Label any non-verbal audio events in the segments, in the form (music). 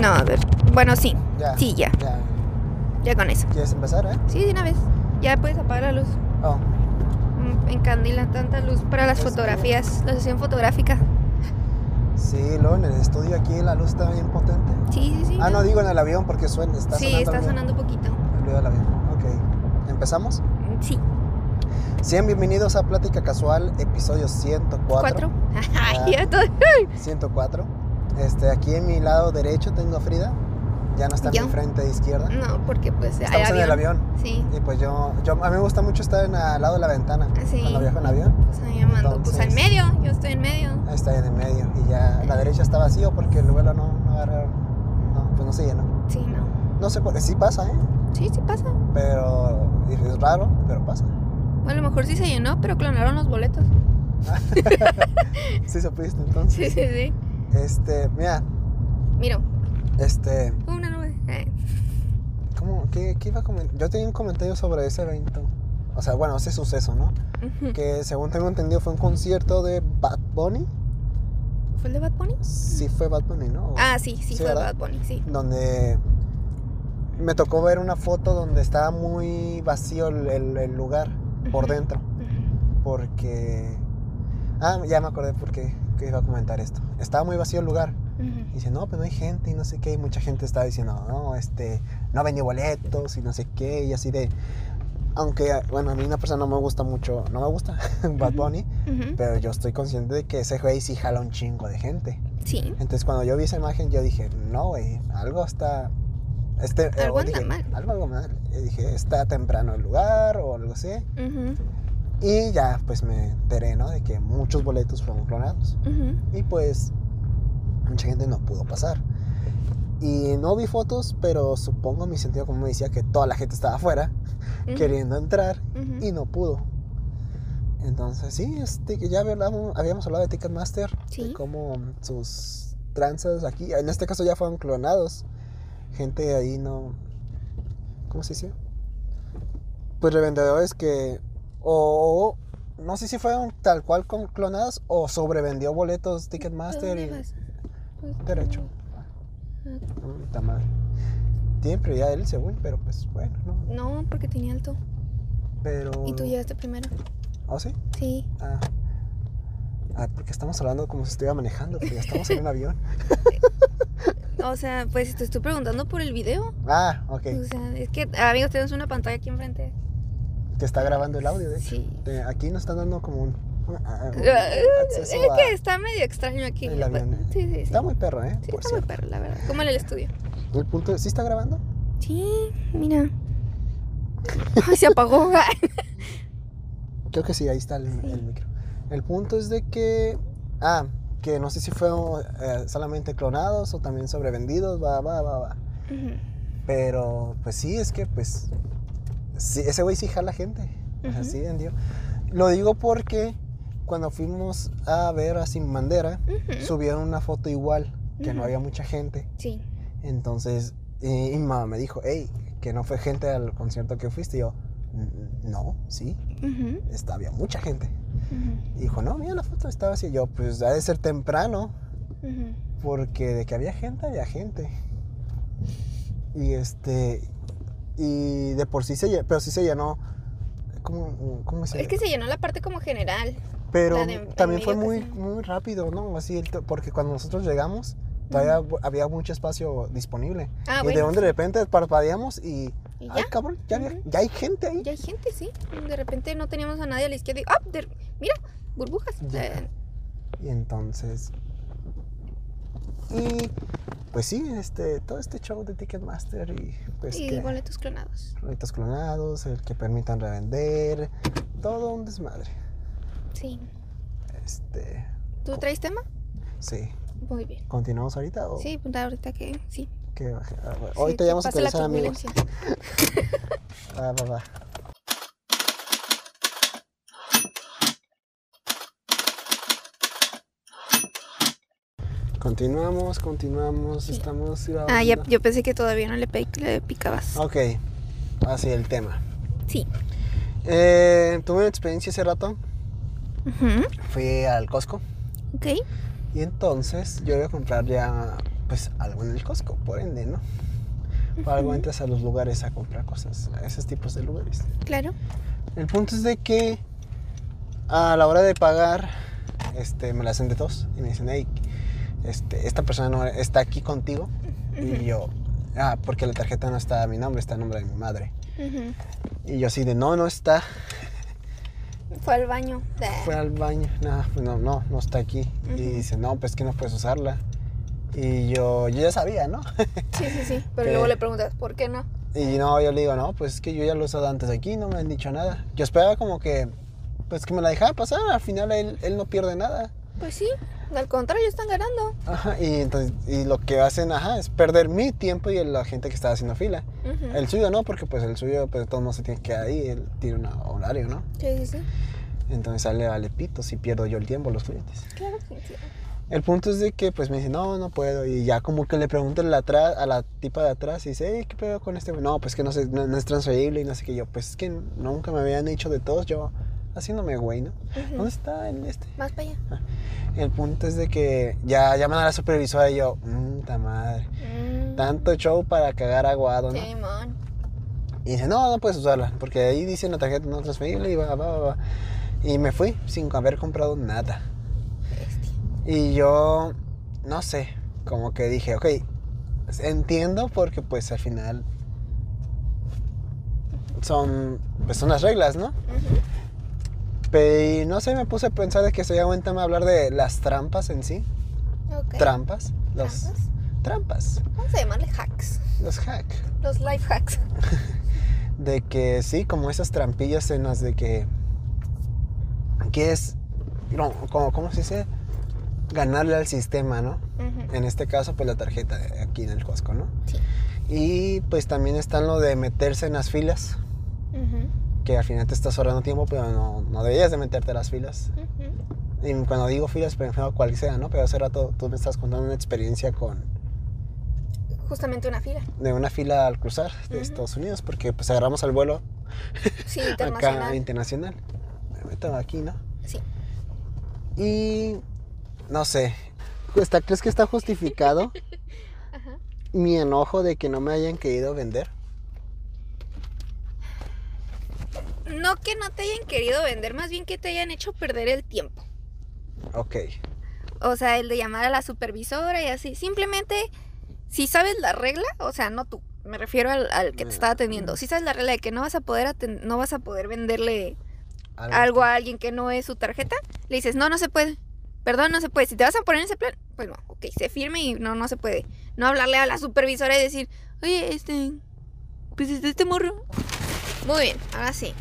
No, a ver. Bueno, sí. Ya. Sí, ya. Ya. Ya con eso. ¿Quieres empezar, eh? Sí, de una vez. Ya puedes apagar la luz. Oh. Mm, Encandila tanta luz para las fotografías. La sesión fotográfica. Sí, luego en el estudio aquí la luz está bien potente. Sí, sí, sí. Ah, no digo en el avión porque suena, está sí, sonando. está el- sonando poquito. El ruido del avión. Ok. ¿Empezamos? Mm, Sí. Sean bienvenidos a Plática Casual, episodio 104. ¿Cuatro? Ah. (laughs) Ay, ya todo. 104. Este, aquí en mi lado derecho tengo a Frida. Ya no está en mi frente izquierda. No, porque pues hay Estamos en el avión. Sí. Y pues yo, yo, a mí me gusta mucho estar en, al lado de la ventana. Sí. Cuando viajo en avión. Pues ahí llamando. Pues al medio. Yo estoy en medio. Ahí está en el medio. Y ya la derecha está vacío porque el vuelo no, no agarraron. No, pues no se llenó. Sí, no. No sé por qué. Sí pasa, ¿eh? Sí, sí pasa. Pero es raro, pero pasa. Bueno, a lo mejor sí se llenó, pero clonaron los boletos. (laughs) Sí supiste entonces. (laughs) Sí, sí, sí. Este, mira, Mira, este, una nube. Eh, ¿cómo, qué, qué iba a comentar? Yo tenía un comentario sobre ese evento. O sea, bueno, ese suceso, ¿no? Que según tengo entendido fue un concierto de Bad Bunny. ¿Fue el de Bad Bunny? Sí fue Bad Bunny, ¿no? Ah, sí, sí, Sí, fue ¿verdad? Bad Bunny, sí. Donde me tocó ver una foto donde estaba muy vacío el, el- el lugar por dentro. Porque... Ah, ya me acordé por qué que iba a comentar esto. Estaba muy vacío el lugar. Ujú. Y dice, no, pues no hay gente y no sé qué. Y mucha gente estaba diciendo, no, este, no venía boletos y no sé qué. Y así de... Aunque, bueno, a mí una persona no me gusta mucho, no me gusta (laughs) Bad. Bunny, Ujú. pero yo estoy consciente de que ese güey sí jala un chingo de gente. Sí. Entonces cuando yo vi esa imagen yo dije, no, güey, algo está... Este, eh, Algo anda dije, mal. Algo anda mal. Y dije, está temprano el lugar o algo así. Ujú. Y ya pues me enteré, ¿no? De que muchos boletos fueron clonados. Y pues mucha gente no pudo pasar. Y no vi fotos, pero supongo mi sentido como me decía que toda la gente estaba afuera queriendo entrar y no pudo. Entonces, sí, este, ya hablamos, habíamos hablado de Ticketmaster, Sí. de cómo sus tranzas aquí, en este caso ya fueron clonados. Gente ahí no. ¿Cómo se dice? Pues revendedores que. O. No sé si fueron tal cual con clonados o sobrevendió boletos ¿A Ticketmaster y. vas? Pues, Derecho. Puta madre. Tiene prioridad él, según, pero pues bueno, ¿no? No, porque tenía alto. Pero. Y tú llegaste primero. ¿Oh, sí? Sí. Ah. Ah, porque estamos hablando como si estuviera manejando, pero ya estamos en un avión. (laughs) O sea, pues te estoy preguntando por el video. Ah, ok. O sea, es que, amigos, tenemos una pantalla aquí enfrente. Que está grabando el audio, de hecho. Sí. Aquí nos están dando como un, un- ah, un Es que está medio extraño aquí. el avión, ¿eh? Sí, sí, sí. Está muy perro, ¿eh? Sí, Por está muy perro, la verdad. Como en el estudio. El punto es, ¿sí está grabando? Sí, mira. Ay, se apagó. (laughs) Creo que sí, ahí está el, Sí. el micro. El punto es de que... Ah, que no sé si fueron eh, solamente clonados o también sobrevendidos, va, va, va, va. Pero, pues sí, es que, pues... Sí, ese güey sí jala gente. O sea, Ujú. sí vendió. Lo digo porque cuando fuimos a ver a Sin Bandera, Ujú. subieron una foto igual, que no había mucha gente. Sí. Entonces, y, mamá me dijo, hey, que no fue gente al concierto que fuiste. Y yo, "Mm, no, sí, está, había mucha gente. Y dijo, no, mira la foto, estaba así. Y yo, pues ha de ser temprano, porque de que había gente, había gente. Y este, y de por sí se llenó, pero sí se llenó. ¿Cómo, cómo se Es que se llenó la parte como general. Pero de también fue muy, muy rápido, ¿no? Así, porque cuando nosotros llegamos, todavía había mucho espacio disponible. Ah, y bueno. de donde de repente parpadeamos y. ¿Y ¡Ay, cabrón! Ya, ya hay gente ahí. Ya hay gente, sí. De repente no teníamos a nadie a la izquierda y ¡ah! mira, burbujas. Ya. Eh, Y entonces. Y. Pues sí, este, todo este show de Ticketmaster y pues y que boletos clonados. boletos clonados, el que permitan revender, todo un desmadre. Sí. Este, ¿Tú traes tema? sí. Muy bien. ¿Continuamos ahorita o Sí, pues ahorita que sí. qué? Ah, bueno, Sí, ahorita que ya vamos a actualizar amigos. turbulencia. (laughs) Va, va, Continuamos, continuamos, Sí. estamos grabando. Ah, ya, yo pensé que todavía no le, pe- le picabas. Ok, así el tema. Sí. Eh, tuve una experiencia hace rato. Ujú, Fui al Costco Ok. y entonces yo iba a comprar ya pues algo en el Costco, por ende, ¿no? Por algo entras a los lugares a comprar cosas, a esos tipos de lugares. Claro. El punto es de que a la hora de pagar, este, me la hacen de tos y me dicen, hey, este, esta persona no está aquí contigo. Y yo, ah, porque la tarjeta no está a mi nombre, está a nombre de mi madre. Y yo así de, no, no está. Fue al baño. Fue al baño, no, pues no, no, no está aquí. Y dice, no, pues que no puedes usarla. Y yo, yo ya sabía, ¿no? (laughs) Sí, sí, sí. Pero luego le preguntas, ¿por qué no? Y no, yo le digo, no, pues es que yo ya lo he usado antes aquí, no me han dicho nada. Yo esperaba como que, pues que me la dejara pasar, al final él, él no pierde nada. Pues sí, al contrario, están ganando. Ajá, y entonces, y lo que hacen, ajá, es perder mi tiempo y la gente que está haciendo fila. El suyo no, porque pues el suyo, pues de todos modos se tiene que quedar ahí, él tiene un horario, ¿no? Sí, sí, sí. Entonces sale vale pito si pierdo yo el tiempo, los clientes. Claro que sí. El punto es de que pues me dice, no, no puedo. Y ya como que le pregunto a la, a la tipa de atrás y dice, hey, ¿qué pedo con este? güey?" No, pues que no, sé, no, no es transferible y no sé qué. Yo, pues es que nunca me habían dicho de todos, yo haciéndome güey, ¿no? ¿Dónde está el este? Más para allá. El punto es de que ya llaman a la supervisora y yo, puta madre. Mm. Tanto show para cagar aguado, ¿no? Simón. Y dice, no, no puedes usarla, porque ahí dice la tarjeta no transferible y va, va, va, va. Y me fui sin haber comprado nada. Bestia. Y yo, no sé, como que dije, ok, entiendo porque pues al final son, pues son las reglas, ¿no? Y no sé, me puse a pensar de que sería buen tema hablar de las trampas en sí. Trampas. Los ¿Trampas? trampas. Vamos a llamarle hacks. Los hack. Los life hacks. (laughs) De que sí, como esas trampillas en las de que. que es. No, como, ¿Cómo se dice? Ganarle al sistema, ¿no? En este caso, pues la tarjeta de aquí en el Costco, ¿no? Sí. Y pues también están lo de meterse en las filas, Ujú. Que al final te estás ahorrando tiempo, pero no, no deberías de meterte a las filas. Y cuando digo filas, prefiero cual sea, ¿no? Pero hace rato tú me estás contando una experiencia con Justamente una fila. de una fila al cruzar de. Estados Unidos, porque pues agarramos al vuelo Sí, (laughs) acá internacional. internacional. Me meto aquí, ¿no? Sí. Y no sé, ¿está- ¿crees que está justificado (laughs) Ajá. mi enojo de que no me hayan querido vender? No que no te hayan querido vender, más bien que te hayan hecho perder el tiempo. Ok, O sea, el de llamar a la supervisora y así. Simplemente, si sabes la regla, o sea, no tú, me refiero al, al que te está atendiendo. Si sabes la regla de que no vas a poder no vas a poder venderle algo a alguien que no es su tarjeta, le dices, no, no se puede. Perdón, no se puede. Si te vas a poner en ese plan, pues no, ok, se firme y no, no se puede. No hablarle a la supervisora y decir, oye, este, pues este, este morro. Muy bien, ahora sí.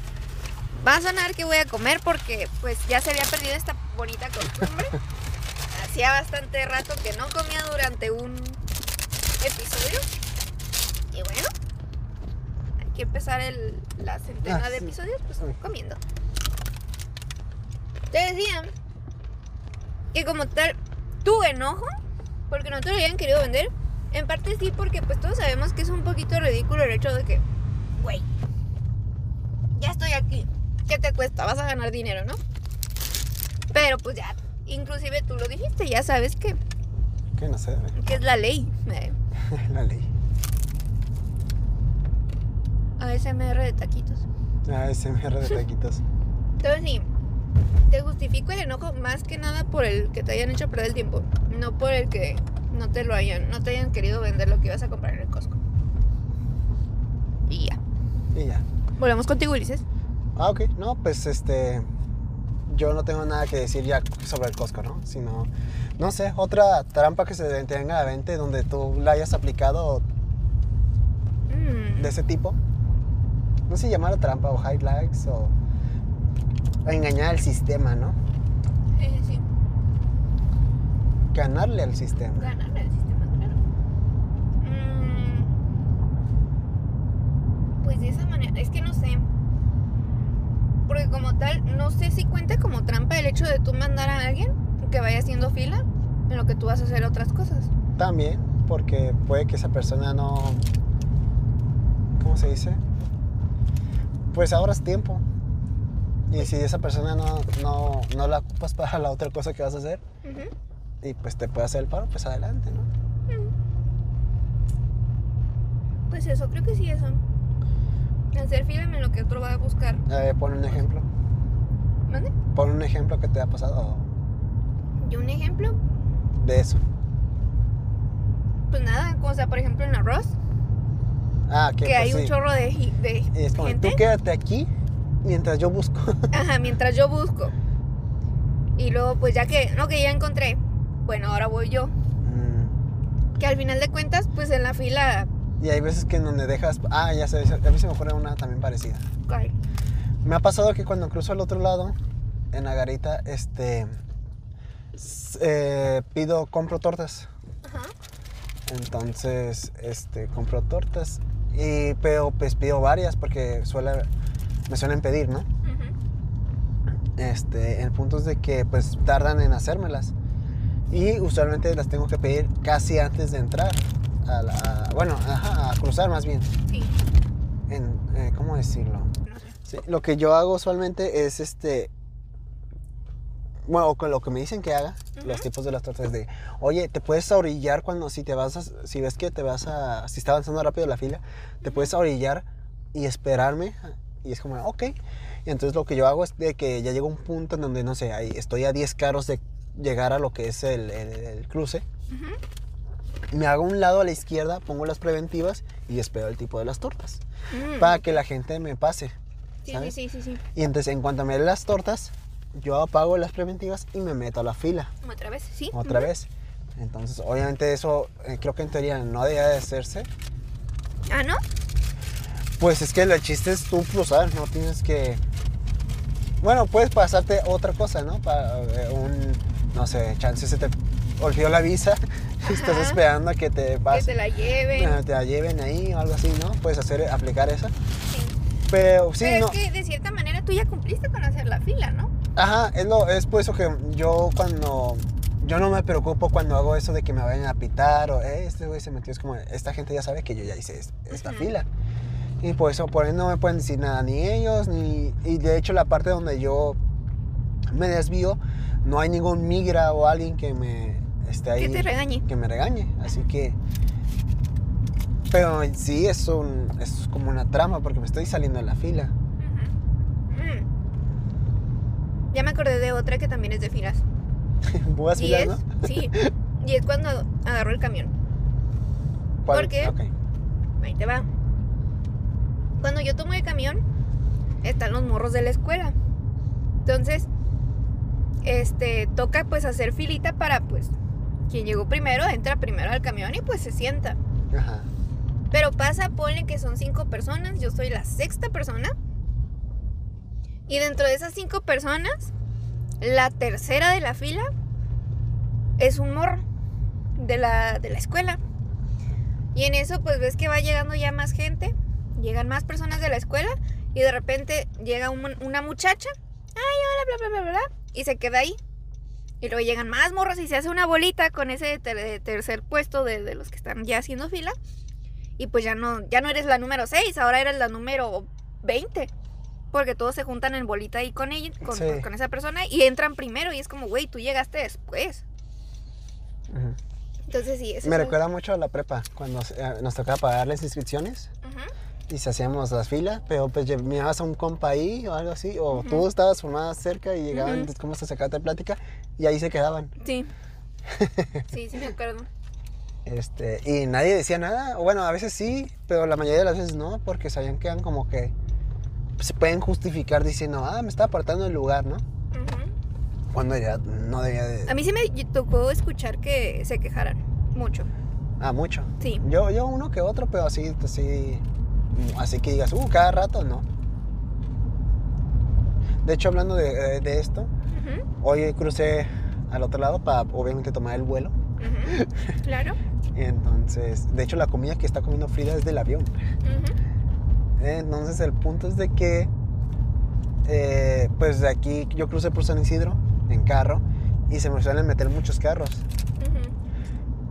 Va a sonar que voy a comer porque pues ya se había perdido esta bonita costumbre. (laughs) Hacía bastante rato que no comía durante un episodio. Y bueno, hay que empezar el, la centena Ah, de sí. episodios pues Uy. comiendo. Te decía que como tal, tu enojo, porque no te lo habían querido vender, en parte sí porque pues todos sabemos que es un poquito ridículo el hecho de que, güey, ya estoy aquí, ¿qué te cuesta? Vas a ganar dinero, ¿no? Pero pues ya, inclusive tú lo dijiste, ya sabes que, Que no sé, que es la ley. eh, (laughs) la ley. ASMR de taquitos. Ah, SMR de taquitos. (laughs) Entonces sí, te justifico el enojo más que nada por el que te hayan hecho perder el tiempo, no por el que no te lo hayan, no te hayan querido vender lo que ibas a comprar en el Costco. Y ya. Y ya. Volvemos contigo, Ulises. Ah, ok. No, pues este. Yo no tengo nada que decir ya sobre el Costco, ¿no? Sino, no sé, otra trampa que se te venga a la mente donde tú la hayas aplicado Mm, de ese tipo. No sé si llamarlo trampa o highlights o engañar al sistema, ¿no? sí, sí, sí. Ganarle al sistema. Ganarle al sistema, claro. Mm, pues de esa manera, es que no sé. Porque como tal, no sé si cuenta como trampa el hecho de tú mandar a alguien que vaya haciendo fila en lo que tú vas a hacer otras cosas. También, porque puede que esa persona no. ¿Cómo se dice? Pues ahorras tiempo. Y si esa persona no, no, no la ocupas para la otra cosa que vas a hacer, y pues te puede hacer el paro, pues adelante, ¿no? Pues eso, creo que sí, eso. Hacer fila en lo que otro va a buscar. Eh, pon un ejemplo. ¿Mande? Pon un ejemplo que te ha pasado ¿Y un ejemplo? de eso. Pues nada, o sea, por ejemplo en arroz, Ah, que, que pues hay un sí. chorro de, de es como, gente. tú quédate aquí mientras yo busco. (laughs) Ajá, mientras yo busco. Y luego, pues ya que, no, que ya encontré. Bueno, ahora voy yo. Mm, Que al final de cuentas, pues en la fila. Y hay veces que en donde dejas... Ah, ya sé, a mí se me ocurre una también parecida. Me ha pasado que cuando cruzo al otro lado, en la garita, este... eh, pido, compro tortas. Ajá. Entonces, este, compro tortas. Y pero pues pido varias porque suele, me suelen pedir, ¿no? Este, el punto es de que pues tardan en hacérmelas. Y usualmente las tengo que pedir casi antes de entrar. A la- a- bueno, ajá, a cruzar más bien. Sí, En, eh, ¿Cómo decirlo? no sé. Sí, lo que yo hago usualmente es este. Bueno, con lo que me dicen que haga, los tipos de las tortas de, oye, te puedes orillar cuando si te vas a, si ves que te vas a, si está avanzando rápido la fila, te puedes orillar y esperarme. Y es como, ok. Y entonces lo que yo hago es de que ya llega un punto en donde, no sé, ahí estoy a 10 carros de llegar a lo que es el, el- el cruce. Ujú. Me hago un lado a la izquierda, pongo las preventivas y espero el tipo de las tortas. Mm, Para que la gente me pase. sí, ¿sabes? sí, sí, sí, sí. Y entonces en cuanto me den las tortas, yo apago las preventivas y me meto a la fila Otra vez, sí. otra vez. Entonces, obviamente eso eh, creo que en teoría no debe de hacerse. Ah, ¿no? Pues es que el chiste es tú cruzar, no tienes que... Bueno, puedes pasarte otra cosa, ¿no? Para eh, un, no sé, chance se te olvidó la visa y (laughs) estás esperando a que te Que pase. te la lleven. eh, te la lleven ahí o algo así, ¿no? Puedes hacer, aplicar esa. Sí. Pero sí, Pero no. es que de cierta manera tú ya cumpliste con hacer la fila, ¿no? Ajá, es, lo, es por eso que yo cuando... Yo no me preocupo cuando hago eso de que me vayan a pitar o eh, este güey se metió. Es como, esta gente ya sabe que yo ya hice es- esta fila. Y por eso, por eso no me pueden decir nada, ni ellos, ni... Y de hecho la parte donde yo me desvío, no hay ningún migra o alguien que me esté ahí... Que te regañe. que me regañe. Así que... Pero sí es, un, es como una trama porque me estoy saliendo de la fila. Mm. Ya me acordé de otra que también es de filas. (laughs) ¿Buenas filas, es, no? sí, (laughs) y es cuando agarro el camión. ¿Cuál? ¿por qué? Ok. Ahí te va. Cuando yo tomo el camión, están los morros de la escuela. Entonces, este, toca pues hacer filita para pues quien llegó primero entra primero al camión y pues se sienta. Ajá. Pero pasa, ponle que son cinco personas, yo soy la sexta persona. Y dentro de esas cinco personas, la tercera de la fila es un morro de la, de la escuela. Y en eso pues ves que va llegando ya más gente, llegan más personas de la escuela y de repente llega un- una muchacha, ay, hola, bla, bla, bla, bla, y se queda ahí. Y luego llegan más morros y se hace una bolita con ese ter- tercer puesto de, de los que están ya haciendo fila. Y pues ya no, ya no eres la número 6, ahora eres la número 20. Porque todos se juntan en bolita ahí con ella, con, Sí. con esa persona y entran primero. Y es como, güey, tú llegaste después. Ujú. Entonces sí, eso Me es- recuerda mucho a la prepa, cuando eh, nos tocaba pagar las inscripciones Ujú. Y se hacíamos las filas, pero pues mirabas a un compa ahí o algo así, o tú estabas formada cerca y llegaban, Ujú. pues, como hasta sacarte plática y ahí se quedaban. Sí. (laughs) Sí, sí me acuerdo. Este, y nadie decía nada, o bueno, a veces sí, pero la mayoría de las veces no, porque sabían que eran como que se pueden justificar diciendo, ah, me está apartando el lugar, ¿no? Ujú. Cuando ya no debía de... A mí sí me tocó escuchar que se quejaran mucho. Ah, mucho. Sí. Yo, yo uno que otro, pero así, así, así que digas, uh, cada rato, no. De hecho, hablando de, eh, de esto, hoy crucé al otro lado para obviamente tomar el vuelo. Claro. Y (laughs) entonces, de hecho, la comida que está comiendo Frida es del avión. Entonces, el punto es de que, eh, pues de aquí yo crucé por San Isidro en carro y se me suelen meter muchos carros.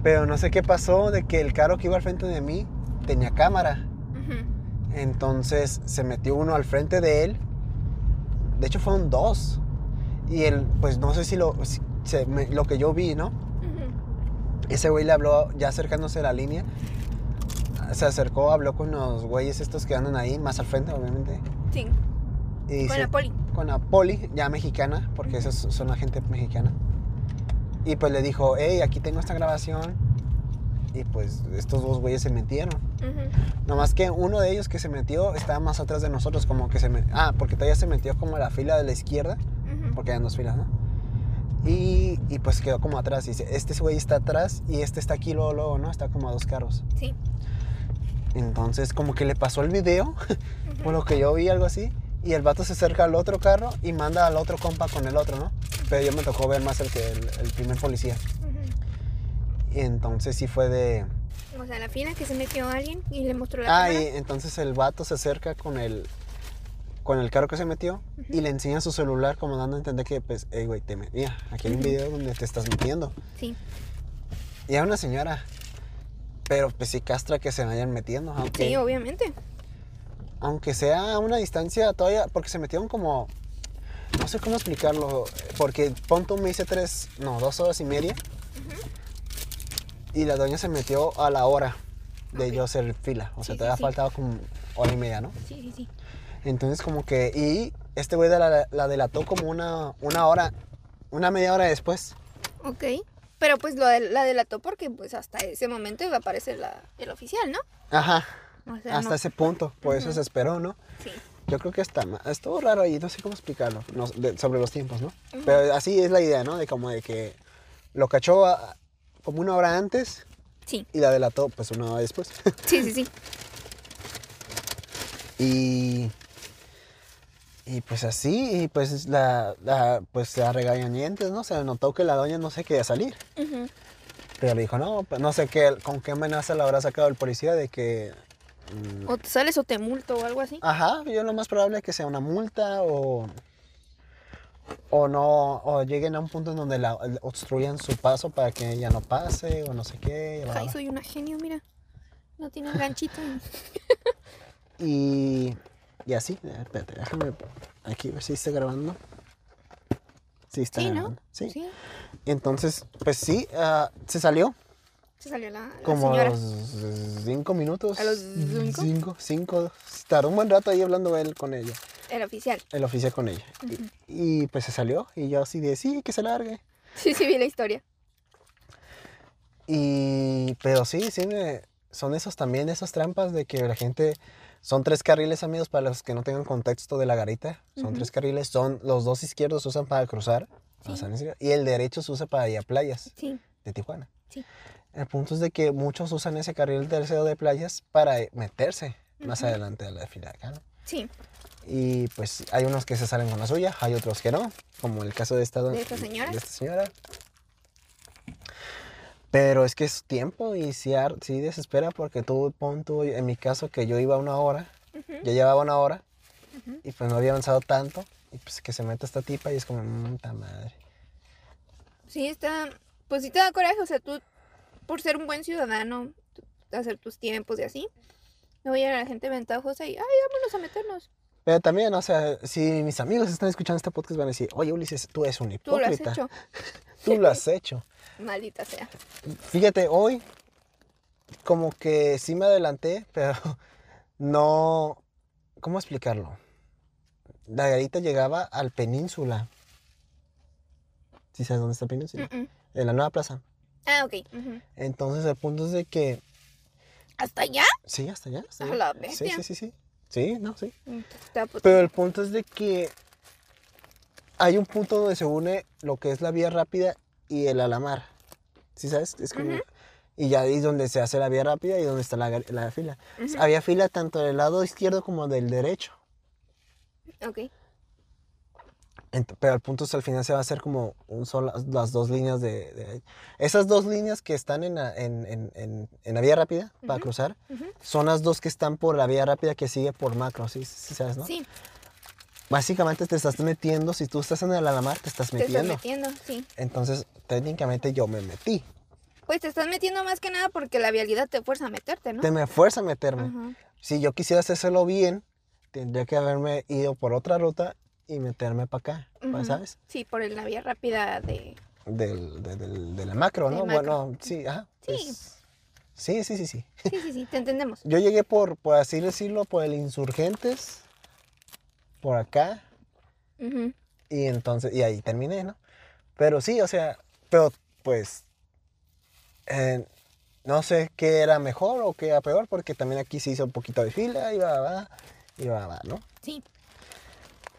Pero no sé qué pasó de que el carro que iba al frente de mí tenía cámara. Ujú. Entonces se metió uno al frente de él. De hecho fueron dos. Y él, pues no sé si lo, si- se me- lo que yo vi, ¿no? Ese güey le habló ya acercándose a la línea. se acercó, habló con los güeyes estos que andan ahí, más al frente, obviamente. Sí, Y con se- la poli. con la poli, ya mexicana, porque esos son la gente mexicana. Y pues le dijo, hey, aquí tengo esta grabación. Y pues estos dos güeyes se metieron. Ujú. Nomás que uno de ellos que se metió estaba más atrás de nosotros, como que se me... Ah, porque todavía se metió como a la fila de la izquierda, porque hay dos filas, ¿no? Y, y pues quedó como atrás. Y dice, este güey está atrás y este está aquí luego, luego, ¿no? Está como a dos carros. Sí. Entonces como que le pasó el video, (laughs) Ujú. por lo que yo vi, algo así. Y el vato se acerca al otro carro y manda al otro compa con el otro, ¿no? Pero yo me tocó ver más el que el, el primer policía. Y entonces sí fue de... O sea, la fila que se metió alguien y le mostró la Ah, y cámara. entonces el vato se acerca con el, con el carro que se metió y le enseña su celular como dando a entender que, pues, hey, güey, te me- mira, aquí hay un video donde te estás metiendo. Sí. Y era una señora. Pero pues sí castra que se vayan metiendo, aunque, Sí, obviamente. aunque sea a una distancia todavía, porque se metieron como, no sé cómo explicarlo, porque Ponto me hice tres, no, dos horas y media. Y la doña se metió a la hora de Ok. yo hacer fila. O sea, Sí, sí, todavía sí. faltaba como hora y media, ¿no? Sí, sí, sí. Entonces como que, y este güey de la, la delató como una, una hora, una media hora después. Ok. Pero pues lo de- la delató porque pues hasta ese momento iba a aparecer la, el oficial, ¿no? Ajá, O sea, hasta no- ese punto, por eso se esperó, ¿no? Sí. Yo creo que está, estuvo raro ahí, no sé cómo explicarlo, no- de- sobre los tiempos, ¿no? Ujú. Pero así es la idea, ¿no? De como de que lo cachó a- como una hora antes Sí. y la delató pues una hora después. (laughs) Sí, sí, sí. y, y pues así, y pues la, la, pues la regañadientes, ¿no? Se notó que la doña no se quería salir. Ujú. Pero le dijo, no, pues no sé qué, con qué amenaza le habrá sacado el policía de que... mm, O te sales o te multo o algo así. Ajá, yo lo más probable es que sea una multa o... O no, o lleguen a un punto en donde la, obstruyan su paso para que ella no pase o no sé qué. bla, Ay, soy una genio, mira. No tiene ganchito. (laughs) Y, y así, eh, espérate, déjame aquí ver si está grabando. Sí, está Sí, ¿no? grabando. Sí. Sí. Entonces, pues sí, ah, se salió Se salió la, la como a los cinco minutos. ¿A los cinco? Cinco, cinco. Tardó un buen rato ahí hablando él con ella. El oficial. el oficial con ella. Y- pues se salió y yo así de, sí, que se largue. Sí, sí, vi la historia. Y, pero sí, sí, me- son esos también, esas trampas de que la gente, son tres carriles amigos para los que no tengan contexto de la garita, son tres carriles, son los dos izquierdos se usan para cruzar Sí. Y el derecho se usa para ir a playas Sí. de Tijuana. Sí. El punto es de que muchos usan ese carril tercero de playas para eh, meterse más adelante a la fila de acá, ¿no? Sí. Y pues hay unos que se salen con la suya, hay otros que no, como el caso de esta, ¿De esta señora? de esta señora. Pero es que es tiempo y sí, ar- sí desespera porque tú, pon tú, en mi caso, que yo iba una hora, Ujú. ya llevaba una hora y pues no había avanzado tanto. Y pues que se mete esta tipa y es como, puta madre. Sí, está. Pues sí te da coraje. O sea, tú, por ser un buen ciudadano, hacer tus tiempos y así. No voy a ir a la gente ventajosa y, ay, vámonos a meternos. Pero también, o sea, si mis amigos están escuchando este podcast van a decir, oye Ulises, tú eres un Tú lo has hipócrita. hecho. (laughs) Tú lo has hecho. (laughs) Maldita sea. Fíjate, hoy como que sí me adelanté, (laughs) pero no... ¿Cómo explicarlo? La garita llegaba al península. ¿Sí sabes dónde está el península? En la nueva plaza. Ah, ok. Entonces el punto es de que... ¿Hasta allá? Sí, hasta allá. hasta A allá. la Sí, bestia. sí, sí, sí. Sí, no, sí. Mm, pot- Pero el punto es de que hay un punto donde se une lo que es la vía rápida y el alamar. ¿Sí sabes? Es como... Y ya ahí es donde se hace la vía rápida y donde está la, la fila. Había fila tanto del lado izquierdo como del derecho. Ok. Pero el punto es al final se va a hacer como un solo, las dos líneas de, de- Esas dos líneas que están en la, en, en- en- en la vía rápida para cruzar son las dos que están por la vía rápida que sigue por macro, ¿sí, sí sabes, no? Sí, Básicamente te estás metiendo, si tú estás en el alamar, te estás te estás metiendo. metiendo, sí. Entonces, técnicamente yo me metí. Pues te estás metiendo más que nada porque la vialidad te fuerza a meterte, ¿no? Te me fuerza a meterme. Si yo quisiera hacérselo bien, tendría que haberme ido por otra ruta y meterme para acá. ¿sabes? Sí, por el- la vía rápida de... Del, de, del- de la macro, ¿no? macro. Bueno, sí, ajá. Sí. pues, Sí, sí, sí, sí. Sí, sí, sí, te entendemos. Yo llegué por, por así decirlo, por el Insurgentes, por acá, Ujú. y entonces, y ahí terminé, ¿no? Pero sí, o sea, pero pues, eh, no sé qué era mejor o qué era peor, porque también aquí se hizo un poquito de fila, y va, va, y va, va, ¿no? Sí.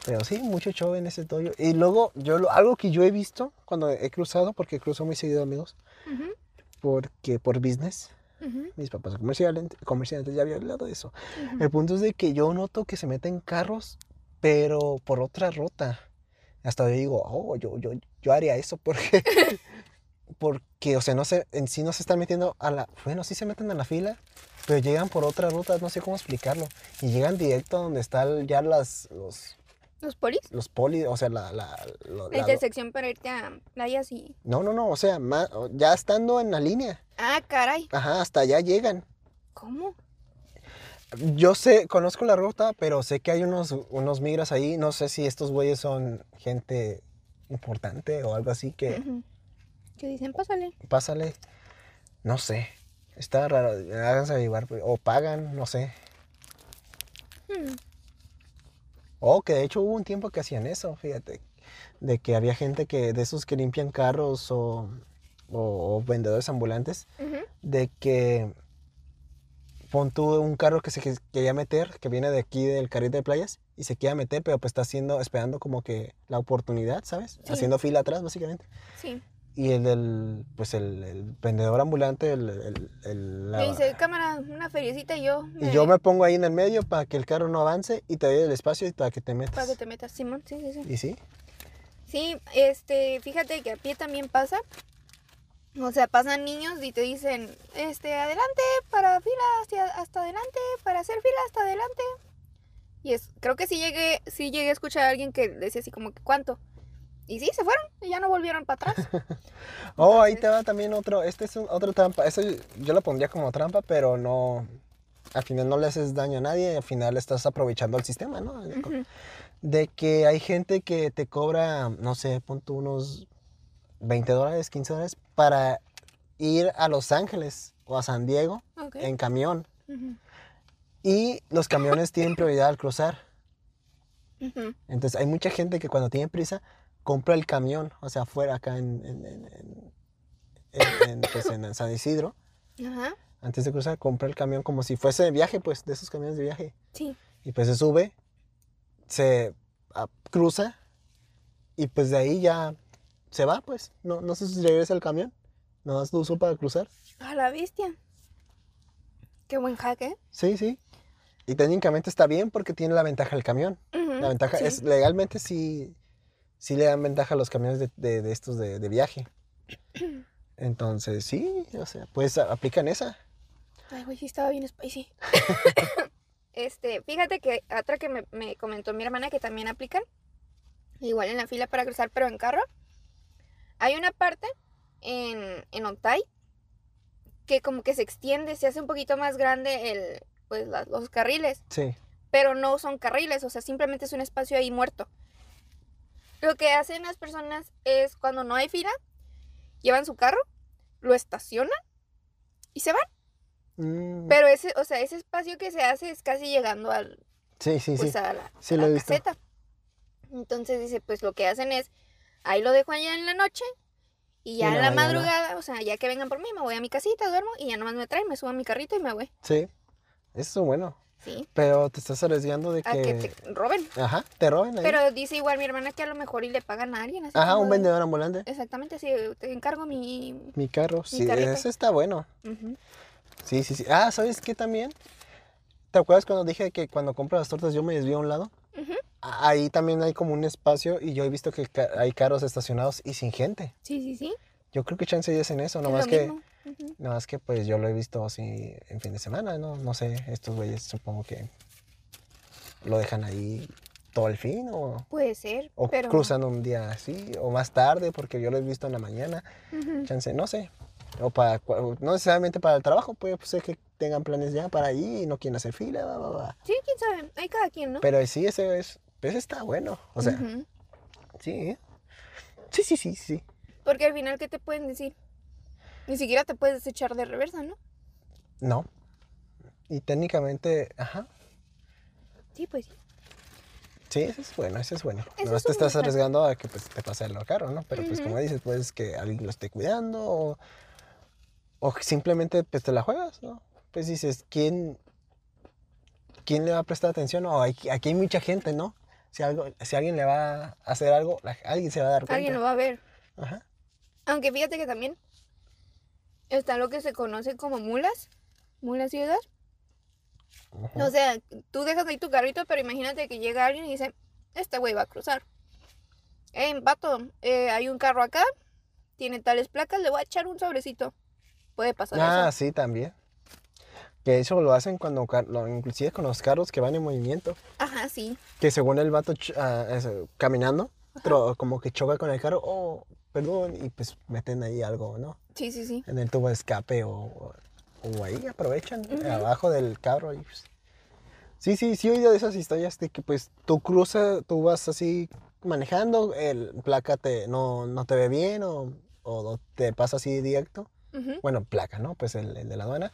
Pero sí, mucho show en ese toyo. Y luego, yo lo- algo que yo he visto cuando he cruzado, porque cruzo muy seguido, amigos, porque por business, mis papás son comerciantes, comerciantes ya había hablado de eso. ujú. El punto es de que yo noto que se meten carros, pero por otra ruta. Hasta yo digo, oh, yo, yo, yo haría eso (laughs) porque, porque, o sea, no sé, en sí no se están metiendo a la, bueno, sí se meten a la fila, pero llegan por otra ruta, no sé cómo explicarlo, y llegan directo a donde están ya las, los, ¿Los polis? los poli, o sea, la, la, La la- intersección para irte a playas y... no, no, no, o sea, ma- ya estando en la línea, Ah, caray. ajá, hasta allá llegan. ¿Cómo? Yo sé, conozco la ruta, pero sé que hay unos, unos migras ahí. No sé si estos güeyes son gente importante o algo así que. Que dicen, pásale. pásale. No sé. Está raro. Háganse averiguar. pues, O pagan, no sé. Hmm. O que de hecho hubo un tiempo que hacían eso, fíjate. De que había gente que, de esos que limpian carros o, o- o vendedores ambulantes, de que pon tú un carro que se que- quería meter, que viene de aquí del carril de playas, y se quiere meter, pero pues está haciendo, esperando como que la oportunidad, ¿sabes? Sí. Haciendo fila atrás, básicamente. Sí. Y el del, pues el, el vendedor ambulante, el, el- el- la- Me dice, cámara, una feriecita y yo... y yo me pongo ahí en el medio para que el carro no avance y te doy el espacio y para que te metas. Para que te metas, Simón. Sí, sí, sí. ¿Y sí? Sí, este, fíjate que a pie también pasa. O sea, pasan niños y te dicen, este, adelante, para fila hacia, hasta adelante, para hacer fila hasta adelante. Y es, creo que sí llegué, sí llegué a escuchar a alguien que decía así como que, ¿cuánto? Y sí, se fueron y ya no volvieron para atrás. (laughs) Oh, ahí te va también otro, este es un, otro trampa. Eso yo lo pondría como trampa, pero no, al final no le haces daño a nadie, al final estás aprovechando el sistema, ¿no? De que hay gente que te cobra, no sé, pon tú unos 20 dólares, 15 dólares para ir a Los Ángeles o a San Diego Ok. en camión. Ujú. Y los camiones tienen prioridad al cruzar. Entonces hay mucha gente que cuando tiene prisa compra el camión, o sea, afuera acá en, en, en- en- pues, en San Isidro. Ajá. Antes de cruzar, compra el camión como si fuese de viaje, pues, de esos camiones de viaje. Sí. Y pues se sube, se ah, cruza y pues de ahí ya se va, pues. No, no sé si regresa el camión. No lo usó para cruzar. A la bestia. Qué buen hack, ¿eh? Sí, sí. Y técnicamente está bien porque tiene la ventaja el camión. La ventaja Sí. es, legalmente sí, sí le dan ventaja a los camiones de, de- de estos de, de viaje. (clears throat) Entonces, sí, o sea, pues aplican esa. Ay, güey, sí estaba bien spicy. (laughs) este, fíjate que otra que me, me comentó mi hermana que también aplican, igual en la fila para cruzar, pero en carro. Hay una parte en, en Otay que como que se extiende, se hace un poquito más grande el, pues, la- los carriles, Sí. pero no son carriles, o sea, simplemente es un espacio ahí muerto. Lo que hacen las personas es cuando no hay fila, llevan su carro, lo estacionan y se van. Mm, Pero ese, o sea, ese espacio que se hace es casi llegando al, sí, sí, pues sí. a la, Sí a caseta. Entonces dice, pues lo que hacen es, ahí lo dejo allá en la noche y ya Y en la la mañana. madrugada, o sea, ya que vengan por mí, me voy a mi casita, duermo y ya nomás me traen, me subo a mi carrito y me voy. Sí. Eso es bueno. Sí, Pero te estás arriesgando de a que que... te roben. Ajá, te roben ahí. Pero dice igual mi hermana que a lo mejor y le pagan a alguien. Así Ajá, un de- vendedor ambulante. Exactamente, sí, te encargo mi... Mi carro, Mi sí, carrito. ese está bueno. Ujú. Sí, sí, sí. Ah, ¿sabes qué también? ¿Te acuerdas cuando dije que cuando compro las tortas yo me desvío a un lado? A- Ahí también hay como un espacio y yo he visto que hay carros estacionados y sin gente. Sí, sí, sí. Yo creo que chance es en eso, es nomás lo que, mismo. Ujú. nomás que pues yo lo he visto así en fin de semana, ¿no? No sé, estos güeyes supongo que lo dejan ahí todo el fin o, Puede ser, o pero... cruzan un día así o más tarde porque yo lo he visto en la mañana, chance, no sé. O para, no necesariamente para el trabajo, puede ser que tengan planes ya para ahí y no quieren hacer fila, bla, bla, bla. Sí, quién sabe, hay cada quien, ¿no? Pero sí, ese, es, ese está bueno. O sea, sí. ¿eh? Sí, sí, sí, sí. Porque al final, ¿qué te pueden decir? Ni siquiera te puedes echar de reversa, ¿no? No. Y técnicamente, ajá. Sí, pues sí. Sí, ese es bueno, ese es bueno. No es te estás arriesgando a que pues, te pase algo caro, ¿no? Pero pues como dices, pues que alguien lo esté cuidando o, o simplemente pues te la juegas, ¿no? Pues dices, ¿quién, quién le va a prestar atención? O aquí, aquí hay mucha gente, ¿no? Si, algo, si alguien le va a hacer algo, la- alguien se va a dar cuenta. Alguien lo va a ver. Ajá. Aunque fíjate que también está lo que se conoce como mulas. Mulas ciudad. Ujú. O sea, tú dejas ahí tu carrito, pero imagínate que llega alguien y dice, este güey va a cruzar. Eh, vato, eh, hay un carro acá, tiene tales placas, le voy a echar un sobrecito. Puede pasar Ah, eso. sí, también. Que eso lo hacen cuando, inclusive con los carros que van en movimiento. Ajá, sí. Que según el vato ah, eso, caminando, tro- como que choca con el carro, oh, perdón, y pues meten ahí algo, ¿no? Sí, sí, sí. En el tubo de escape o, o- ahí aprovechan, Ujú. abajo del carro. Y, pues. Sí, sí, sí he oído de esas historias de que pues tú cruzas, tú vas así manejando, el placa te, no, no te ve bien o, o te pasa así directo. Ujú, Bueno, placa, ¿no? Pues el, el de la aduana.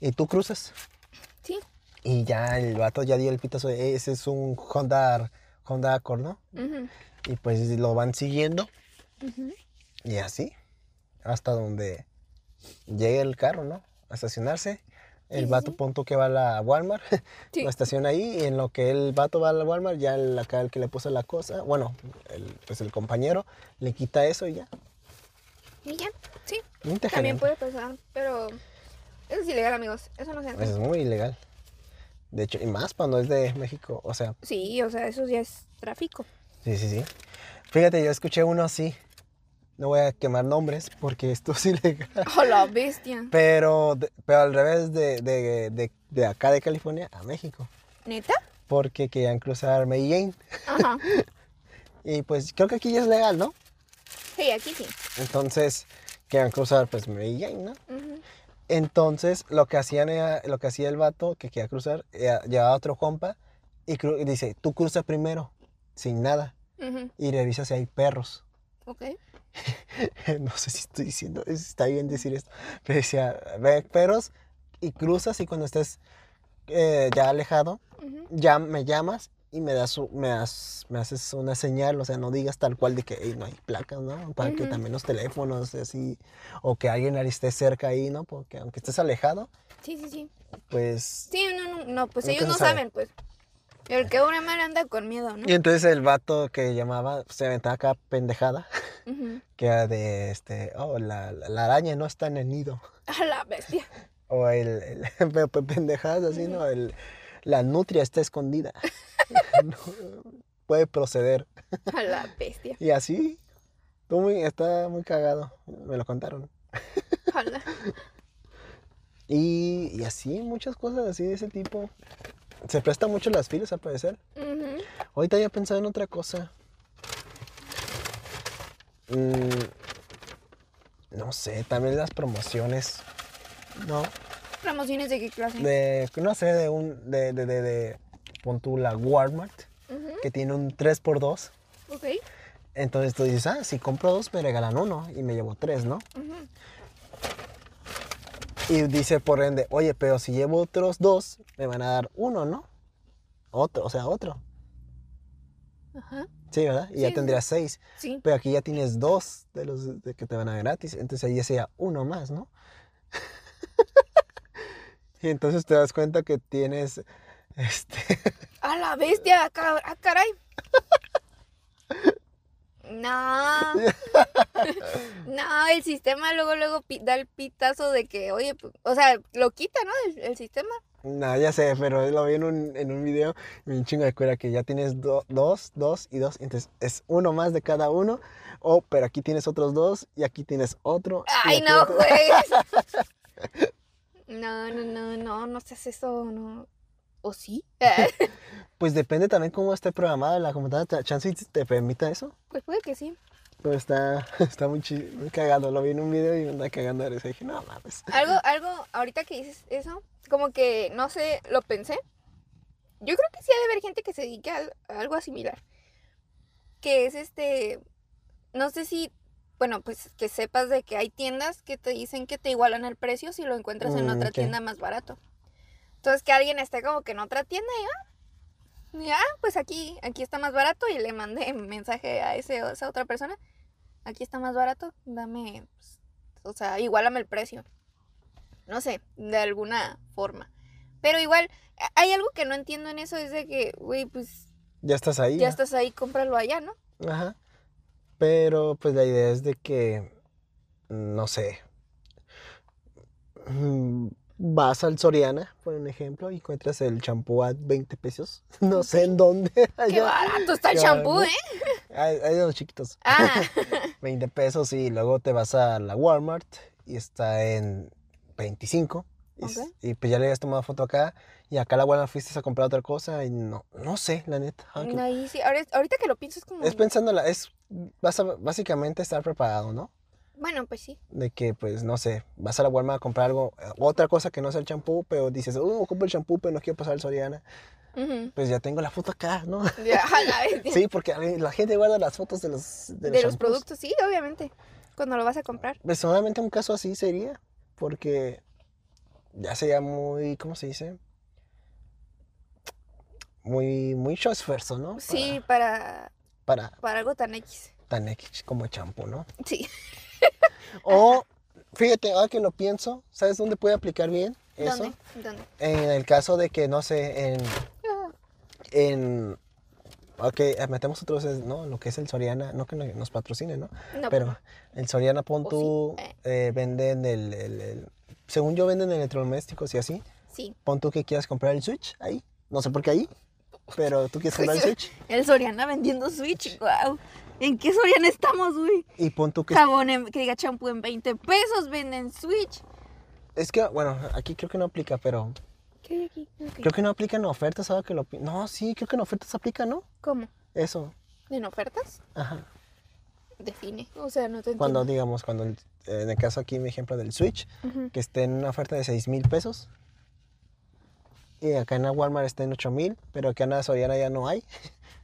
Y tú cruzas. Sí. Y ya el vato ya dio el pitazo de ese es un Honda, Honda Accord, ¿no? ujú, Y pues lo van siguiendo y así hasta donde llegue el carro, ¿no? A estacionarse. El sí, vato sí. punto que va a la Walmart, (laughs) Sí. lo estaciona ahí y en lo que el vato va a la Walmart, ya el, acá el que le puso la cosa, bueno, el, pues el compañero le quita eso y ya. Y ya, sí. También puede pasar, pero eso es ilegal, amigos. Eso no se hace. Eso es muy ilegal. De hecho, y más cuando es de México, o sea, Sí, o sea, eso ya es tráfico. Sí, sí, sí. Fíjate, yo escuché uno así. No voy a quemar nombres porque esto es ilegal. (laughs) ¡Oh, la bestia! Pero, pero al revés de, de, de, de acá de California a México. ¿Neta? Porque querían cruzar Jane. Ajá. (laughs) Y pues creo que aquí ya es legal, ¿no? Sí, aquí sí. Entonces, querían cruzar pues Jane, ¿no? Entonces, lo que hacían era, lo que hacía el vato que quería cruzar, era, llevaba a otro compa y, dice, tú cruza primero, sin nada, y revisa si hay perros. Ok. (laughs) no sé si estoy diciendo, está bien decir esto, pero decía, ve perros y cruzas y cuando estés eh, ya alejado, Ujú. ya me llamas y me das, me das, me haces una señal, o sea, no digas tal cual de que "Ey, no hay placas, ¿no? Para que Ujú. también los teléfonos, así, o que alguien esté cerca ahí, ¿no? Porque aunque estés alejado, Sí, sí, sí. pues... Sí, no, no, no, pues ellos no sabe. saben, pues. El que una mal anda con miedo, ¿no? Y entonces el vato que llamaba se aventaba acá pendejada, (laughs) que era de, este, oh, la, la- la araña no está en el nido. (laughs) A la bestia. (laughs) O el, el pe- pendejadas así, ¿no? El, la nutria está escondida. No, puede proceder. A la bestia. Y así, tú muy, está muy cagado. Me lo contaron. Ojalá. Y, y así, muchas cosas así de ese tipo. Se presta mucho las filas, al parecer. Ujú. Ahorita ya pensado en otra cosa. Mm, no sé, también las promociones. No, Promociones de qué clase. de, no sé, de un, de, de, de, de, pon tú la Walmart, que tiene un 3x2. Ok. Entonces tú dices, ah, si compro dos me regalan uno y me llevo tres, ¿no? Ujú. Y dice por ende, oye, pero si llevo otros dos, me van a dar uno, ¿no? Otro, o sea, otro. Ajá. Sí, ¿verdad? Y Sí, ya tendrías seis. Sí. Pero aquí ya tienes dos de los de que te van a dar gratis. Entonces ahí ya sería uno más, ¿no? (laughs) y entonces te das cuenta que tienes, este, A la bestia. ca- Ah, caray. (laughs) No. (laughs) No, el sistema luego, luego da el pitazo de que, oye, o sea, lo quita, ¿no? El, el sistema. no, ya sé, pero lo vi en un, en un video, un chingo de cuera que ya tienes do- dos, dos y dos. Entonces es uno más de cada uno. O, pero aquí tienes otros dos y aquí tienes otro. Ay, no juegues. (laughs) No, no, no, no, no seas eso, no. ¿O sí? (laughs) Pues depende también cómo esté programada la computadora. Chance te permita eso. Pues puede que sí. Pero está, (laughs) está muy, chi- muy cagado. Lo vi en un video y me anda cagando de. Dije, no mames. Algo, algo, ahorita que dices eso, como que, no sé, lo pensé. Yo creo que sí ha de haber gente que se dedique a, al- a algo similar. Que es este, no sé si bueno, pues que sepas de que hay tiendas que te dicen que te igualan el precio si lo encuentras en Mm, otra tienda más barato. Entonces que alguien esté como que en otra tienda y ah, y, ah, pues aquí, aquí está más barato y le mandé (laughs) mensaje a ese, a esa otra persona. Aquí está más barato, dame, pues, o sea, igualame el precio. No sé, de alguna forma. Pero igual, a- hay algo que no entiendo en eso, es de que, güey, pues Ya estás ahí. ya estás ahí, cómpralo allá, ¿no? Ajá. Pero pues la idea es de que, no sé, mm, vas al Soriana, por un ejemplo, y encuentras el champú a 20 pesos. (laughs) No sé en dónde. (laughs) Qué allá. barato está el Qué champú. ¿eh? Hay, hay de los chiquitos. Ah, (laughs) 20 pesos y luego te vas a la Walmart y está en 25. Y, s- Ok. y pues ya le habías tomado foto acá y acá a la Walmart fuiste a comprar otra cosa y no, no sé, la neta. Ah, que- ahí sí, ahora- ahorita que lo pienso es como... Es pensándola, es vas a- básicamente estar preparado, ¿no? Bueno, pues sí. De que, pues, no sé, vas a la Walmart a comprar algo, eh, otra cosa que no sea el champú, pero dices, oh, compro el champú, pero no quiero pasar al Soriana. Pues ya tengo la foto acá, ¿no? Ya, la. Sí, porque la gente guarda las fotos de los, de de los los champús. productos, sí, obviamente. Cuando lo vas a comprar. Personalmente un caso así sería, porque ya sería muy, ¿cómo se dice? Muy, mucho esfuerzo, ¿no? Sí, para, Para, para para algo tan X. tan X como champú, ¿no? Sí. O, fíjate, ahora que lo pienso, ¿sabes dónde puede aplicar bien eso? ¿Dónde? ¿Dónde? En el caso de que, no sé, en, Ah, en, ok, eh, metemos otros, ¿no? Lo que es el Soriana, no que nos patrocine, ¿no? No, Pero el Soriana, pon tú, sí, eh, venden el, el- el- según yo venden electrodomésticos y así. Sí. pon tú que quieras comprar el Switch ahí, no sé por qué ahí, pero tú quieres (laughs) comprar el Switch El Soriana vendiendo Switch, wow. ¿En qué Soriana estamos, güey? y pon tú que, Jabón en- que diga champú en 20 pesos, venden Switch. es que, bueno, aquí creo que no aplica, pero ¿Qué hay aquí? Creo que no aplica en ofertas, ahora que lo, no, sí, creo que en ofertas aplica, ¿no? ¿Cómo? Eso, ¿En ofertas? ajá. Define. O sea, no te entiendo. Cuando, digamos, cuando, el- en el caso aquí, mi ejemplo del Switch, que esté en una oferta de 6 mil pesos. Y acá en la Walmart está en 8 mil, pero acá en la Soriana ya no hay. (laughs)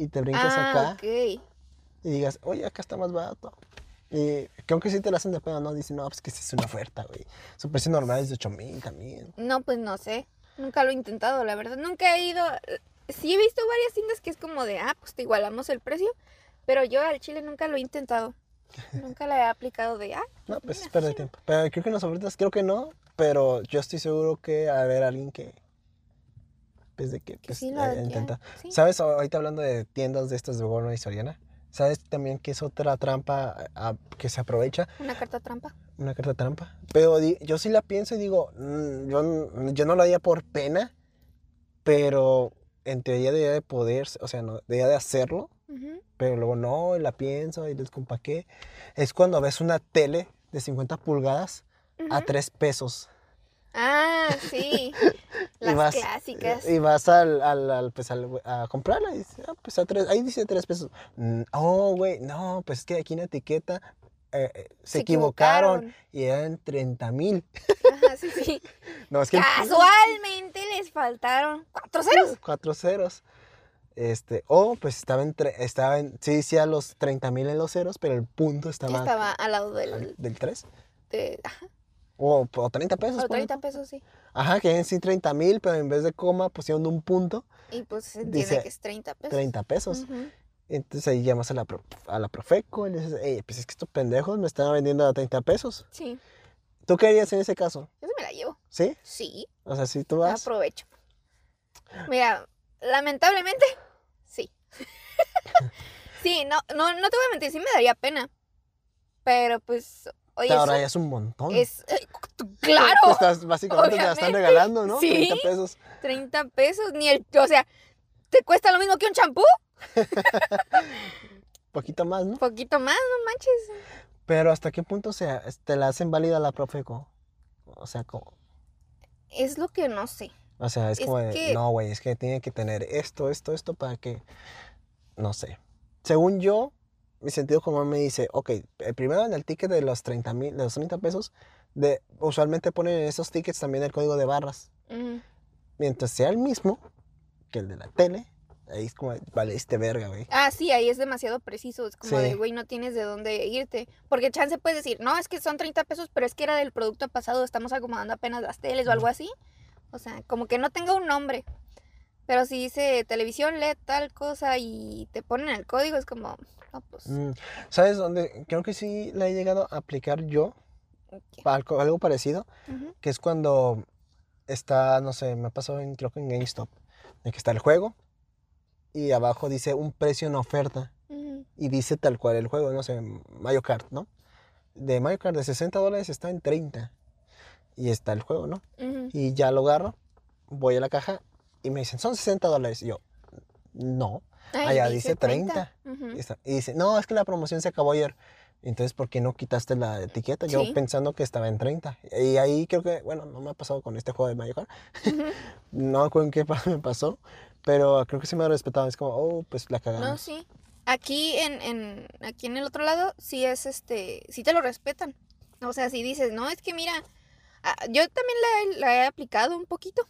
y te brincas Ah, acá y digas, oye, acá está más barato. Y creo que sí te la hacen de pedo, ¿no? Dicen, no, pues que sí es una oferta, güey. Su precio normal es de 8 mil también. No, pues no sé. Nunca lo he intentado, la verdad. Nunca he ido. Sí he visto varias tiendas que es como de, ah, pues te igualamos el precio. Pero yo al chile nunca lo he intentado. Nunca la he aplicado de, ah, No, pues es perder tiempo. Pero creo que en las ofertas, creo que no, pero yo estoy seguro que a haber alguien que, pues de que, Que pues, sí lo eh, intenta. sí. ¿Sabes? Ahorita hablando de tiendas de estas de Walmart y Soriana, ¿sabes también que es otra trampa ah, que se aprovecha? Una carta trampa. Una carta trampa. Pero di- yo sí la pienso y digo, mm, yo, n- yo no lo haría por pena, pero en teoría debería de poder, o sea, no, debería de hacerlo, Ujú. pero luego no, y la pienso y les compa qué. Es cuando ves una tele de 50 pulgadas a Ujú. 3 pesos. Ah, sí. (laughs) Las y vas, clásicas. Y vas al, al, al, pues, al- a comprarla y dice, ah, pues a tres, ahí dice 3 pesos. Mm, Oh, güey, no, pues es que aquí en la etiqueta eh, eh, se, Se equivocaron, y eran 30 mil. Ajá, sí, sí. (laughs) No, es que... Casualmente les faltaron cuatro ceros. Cuatro ceros. Este, o pues estaba en, tre- estaba en, sí decía los 30 mil en los ceros, pero el punto estaba, Estaba al lado al- del. del 3. De, ajá, O, o 30 pesos. o ponle 30 tú. pesos, sí. Ajá, que en sí 30 mil, pero en vez de coma pusieron un punto, Y pues se entiende Dice que es 30 pesos. 30 pesos. Entonces ahí llamas a la, a la Profeco y le dices, "Ey, pues es que estos pendejos me están vendiendo a 30 pesos. Sí. ¿Tú qué harías en ese caso? Yo sí me la llevo. ¿Sí? Sí. O sea, si tú vas... Aprovecho. Mira, lamentablemente, sí. (laughs) sí, no, no, no te voy a mentir, sí me daría pena. Pero pues, oye, te eso ahorrarías un montón. es. eh, (laughs) claro, Te estás, básicamente te la están regalando, ¿no? sí. 30 pesos. 30 pesos, ni el. O sea, ¿te cuesta lo mismo que un champú? (laughs) Poquito más, ¿no? Poquito más, no manches. Pero ¿hasta qué punto se, te la hacen válida la Profeco? O sea, como... Es lo que no sé. O sea, es, Es como de, que- no, güey, es que tiene que tener esto, esto, esto para que, no sé. Según yo, mi sentido común me dice, ok, eh, primero en el ticket de los 30 mil, de los 30 pesos, de, usualmente ponen en esos tickets también el código de barras. Ujú. Mientras sea el mismo que el de la tele, Ahí es como, vale, este verga, güey. Ah, sí, ahí es demasiado preciso. Es como Sí. de, güey, no tienes de dónde irte. Porque chance puedes decir, no, es que son 30 pesos, pero es que era del producto pasado, estamos acomodando apenas las teles o algo así. O sea, como que no tenga un nombre. Pero si dice televisión, LED, tal cosa y te ponen el código, es como, no, pues. Mm, ¿Sabes dónde? Creo que sí la he llegado a aplicar yo, ¿qué? algo, algo parecido, que es cuando está, no sé, me ha pasado en, creo que en GameStop, de que está el juego y abajo dice un precio en oferta ujú. y dice tal cual el juego, no sé, Mario Kart, ¿no? De Mario Kart de 60 dólares está en 30 y está el juego, ¿no? Ujú. Y ya lo agarro, voy a la caja y me dicen, son 60 dólares. Y yo, no. Ay, Allá dice 30. Ujú. Y, está- y dice, no, es que la promoción se acabó ayer. Entonces, ¿por qué no quitaste la etiqueta? Yo Sí. pensando que estaba en 30. Y ahí creo que, bueno, no me ha pasado con este juego de Mario Kart. Ujú. (laughs) No me acuerdo en qué (laughs) me pasó, pero creo que sí me ha respetado. Es como, oh, pues la No, cagamos. sí. Aquí en, en, aquí en el otro lado, sí es este, sí te lo respetan. O sea, si dices, no, es que mira, ah, yo también la, la he aplicado un poquito,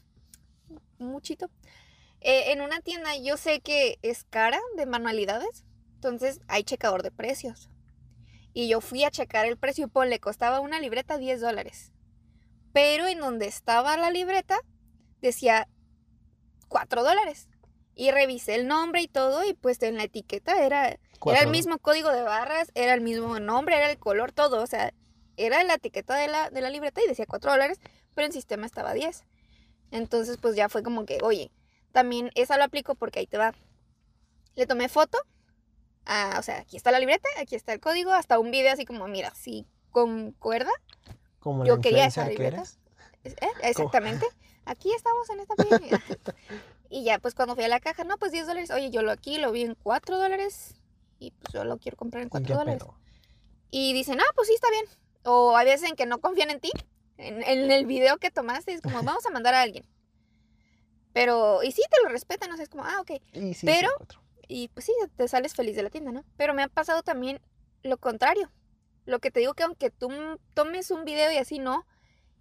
muchito. Eh, en una tienda yo sé que es cara de manualidades, entonces hay checador de precios. Y yo fui a checar el precio y ponle, costaba una libreta 10 dólares. Pero en donde estaba la libreta decía 4 dólares. Y revisé el nombre y todo y pues en la etiqueta era, el mismo código de barras, era el mismo nombre, era el color, todo. O sea, era la etiqueta de la, de la libreta y decía 4 dólares, pero en sistema estaba 10. Entonces pues ya fue como que, oye, también esa lo aplico porque ahí te va. Le tomé foto. ah, o sea, aquí está la libreta, aquí está el código, hasta un video así como, mira, si concuerda. Como yo la quería esa que libreta. ¿eh? Exactamente. Aquí estamos en esta página. Y ya, pues cuando fui a la caja, no, pues 10 dólares. Oye, yo lo aquí lo vi en 4 dólares. Y pues yo lo quiero comprar en ¿Y 4 qué dólares. pedo? Y dicen, ah, pues sí, está bien. O hay veces en que no confían en ti. En, en el video que tomaste, es como, (laughs) vamos a mandar a alguien. Pero, y sí, te lo respetan, o sea, es como, ah, ok. Y sí, Pero- sí. Y pues sí, te sales feliz de la tienda, ¿no? Pero me ha pasado también lo contrario. Lo que te digo que aunque tú tomes un video y así no,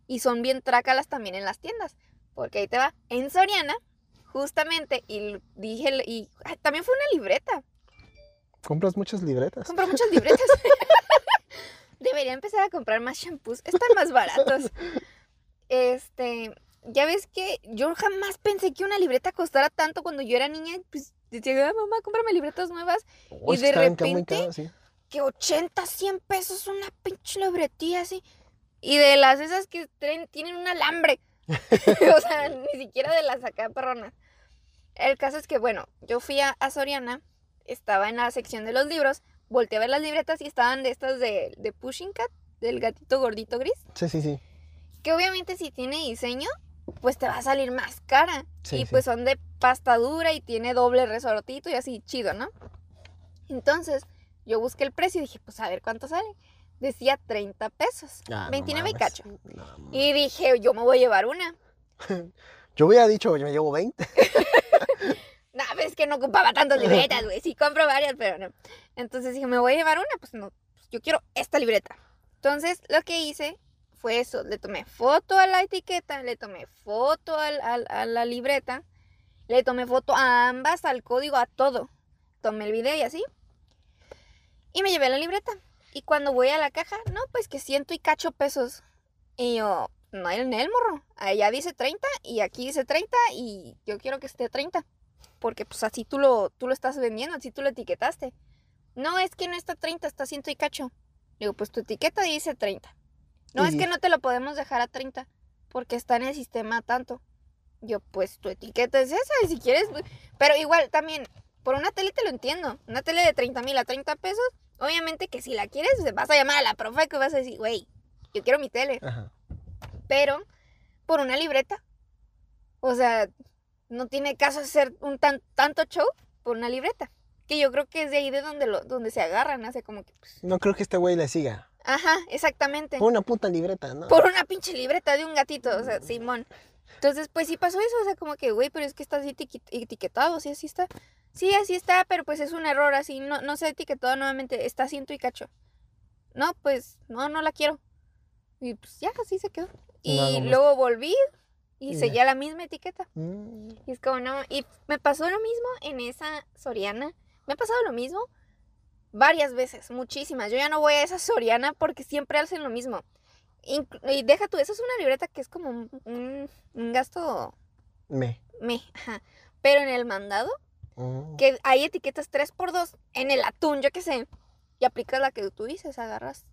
y son bien trácalas también en las tiendas. Porque ahí te va. En Soriana, justamente, y dije, y ay, también fue una libreta. Compras muchas libretas. Compro muchas (laughs) libretas. Debería empezar a comprar más shampoos. Están más baratos. (laughs) Este, ya ves que yo jamás pensé que una libreta costara tanto cuando yo era niña. Pues decía, "Ah, mamá, cómprame libretas nuevas. Oh, y de repente- sí. Que 80, 100 pesos una pinche libretilla así. Y de las esas que traen- tienen un alambre. (laughs) o sea, (laughs) ni siquiera de las acá perronas. El caso es que, bueno, yo fui a, a Soriana, estaba en la sección de los libros, volteé a ver las libretas y estaban de estas de, de Pushing Cat, del gatito gordito gris. Sí, sí, sí. Que obviamente si tiene diseño, pues te va a salir más cara. Sí, y sí. pues son de pasta dura y tiene doble resortito y así chido, ¿no? Entonces, yo busqué el precio y dije, pues a ver cuánto sale. Decía 30 pesos. Ah, no 29 y mames. cacho. No. Y dije, yo me voy a llevar una. (laughs) Yo hubiera dicho, yo me llevo 20. (laughs) No, pero es que no ocupaba tantas libretas, güey. Sí compro varias, pero no. Entonces dije, me voy a llevar una, pues no, pues yo quiero esta libreta. Entonces lo que hice fue eso, le tomé foto a la etiqueta, le tomé foto al- al- a la libreta, le tomé foto a ambas, al código, a todo. Tomé el video y así. Y me llevé la libreta. Y cuando voy a la caja, no, pues que ciento y cacho pesos. Y yo, no en el morro. Allá dice 30 y aquí dice 30 y yo quiero que esté 30. Porque pues así tú lo, tú lo estás vendiendo, así tú lo etiquetaste. No, es que no está 30, está ciento y cacho. Digo, pues tu etiqueta dice 30. No, es que no te lo podemos dejar a 30 porque está en el sistema tanto. Yo, pues tu etiqueta es esa y si quieres... pues, Pero igual también, por una tele te lo entiendo. Una tele de 30 mil a 30 pesos, obviamente que si la quieres, pues, vas a llamar a la profe que vas a decir, güey, yo quiero mi tele. Ajá. Pero por una libreta. O sea, no tiene caso hacer un tan, tanto show por una libreta. Que yo creo que es de ahí de donde, lo, donde se agarran, hace como que... pues, No creo que este güey le siga. Ajá, exactamente. Por una puta libreta, ¿no? Por una pinche libreta de un gatito, o sea, Simón. Entonces, pues sí pasó eso, o sea, como que, güey, pero es que está así etiquetado, sí, así está. Sí, así está, pero pues es un error, así, no, no se ha etiquetado nuevamente, está ciento y cacho. No, pues, no, no la quiero. Y pues ya, así se quedó. Y No, luego volví, Y Ya. seguía la misma etiqueta. Mm, Y es como, no. Y me pasó lo mismo en esa Soriana. Me ha pasado lo mismo varias veces, muchísimas. Yo ya no voy a esa Soriana porque siempre hacen lo mismo. Inclu- y deja tú, esa es una libreta que es como un, un- un gasto me. me. Ajá. Pero en el mandado, Mm. que hay etiquetas 3x2 en el atún, yo qué sé. Y aplicas la que tú dices, agarras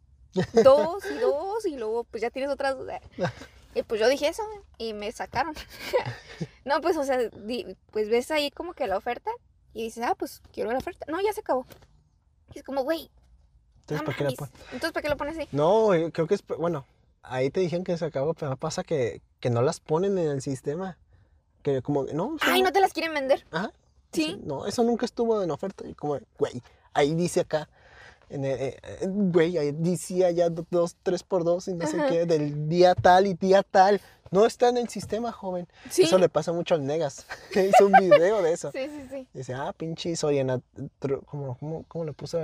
dos y dos y luego pues ya tienes otras. Y pues yo dije eso y me sacaron. (laughs) no, pues o sea, di- pues ves ahí como que la oferta y dices, ah, pues quiero la oferta. No, ya se acabó. Y es como, güey, no Entonces, ¿para qué la mames. pon- Entonces, ¿para qué lo pones ahí? No, creo que es, bueno, ahí te dijeron que se acabó, pero pasa que, que no las ponen en el sistema. Que como, no. Ay, no te las quieren vender. Ajá. Sí. No, eso nunca estuvo en oferta. Y como, güey, ahí dice acá, en el, eh, eh, güey, ahí decía ya do- dos, tres por dos y no sé qué, del día tal y día tal. No está en el sistema, joven. Sí. Eso le pasa mucho al Negas, (laughs) hizo un video de eso. Sí, sí, sí. Dice, ah, pinche Soriana, tr- ¿cómo, cómo, cómo le puso?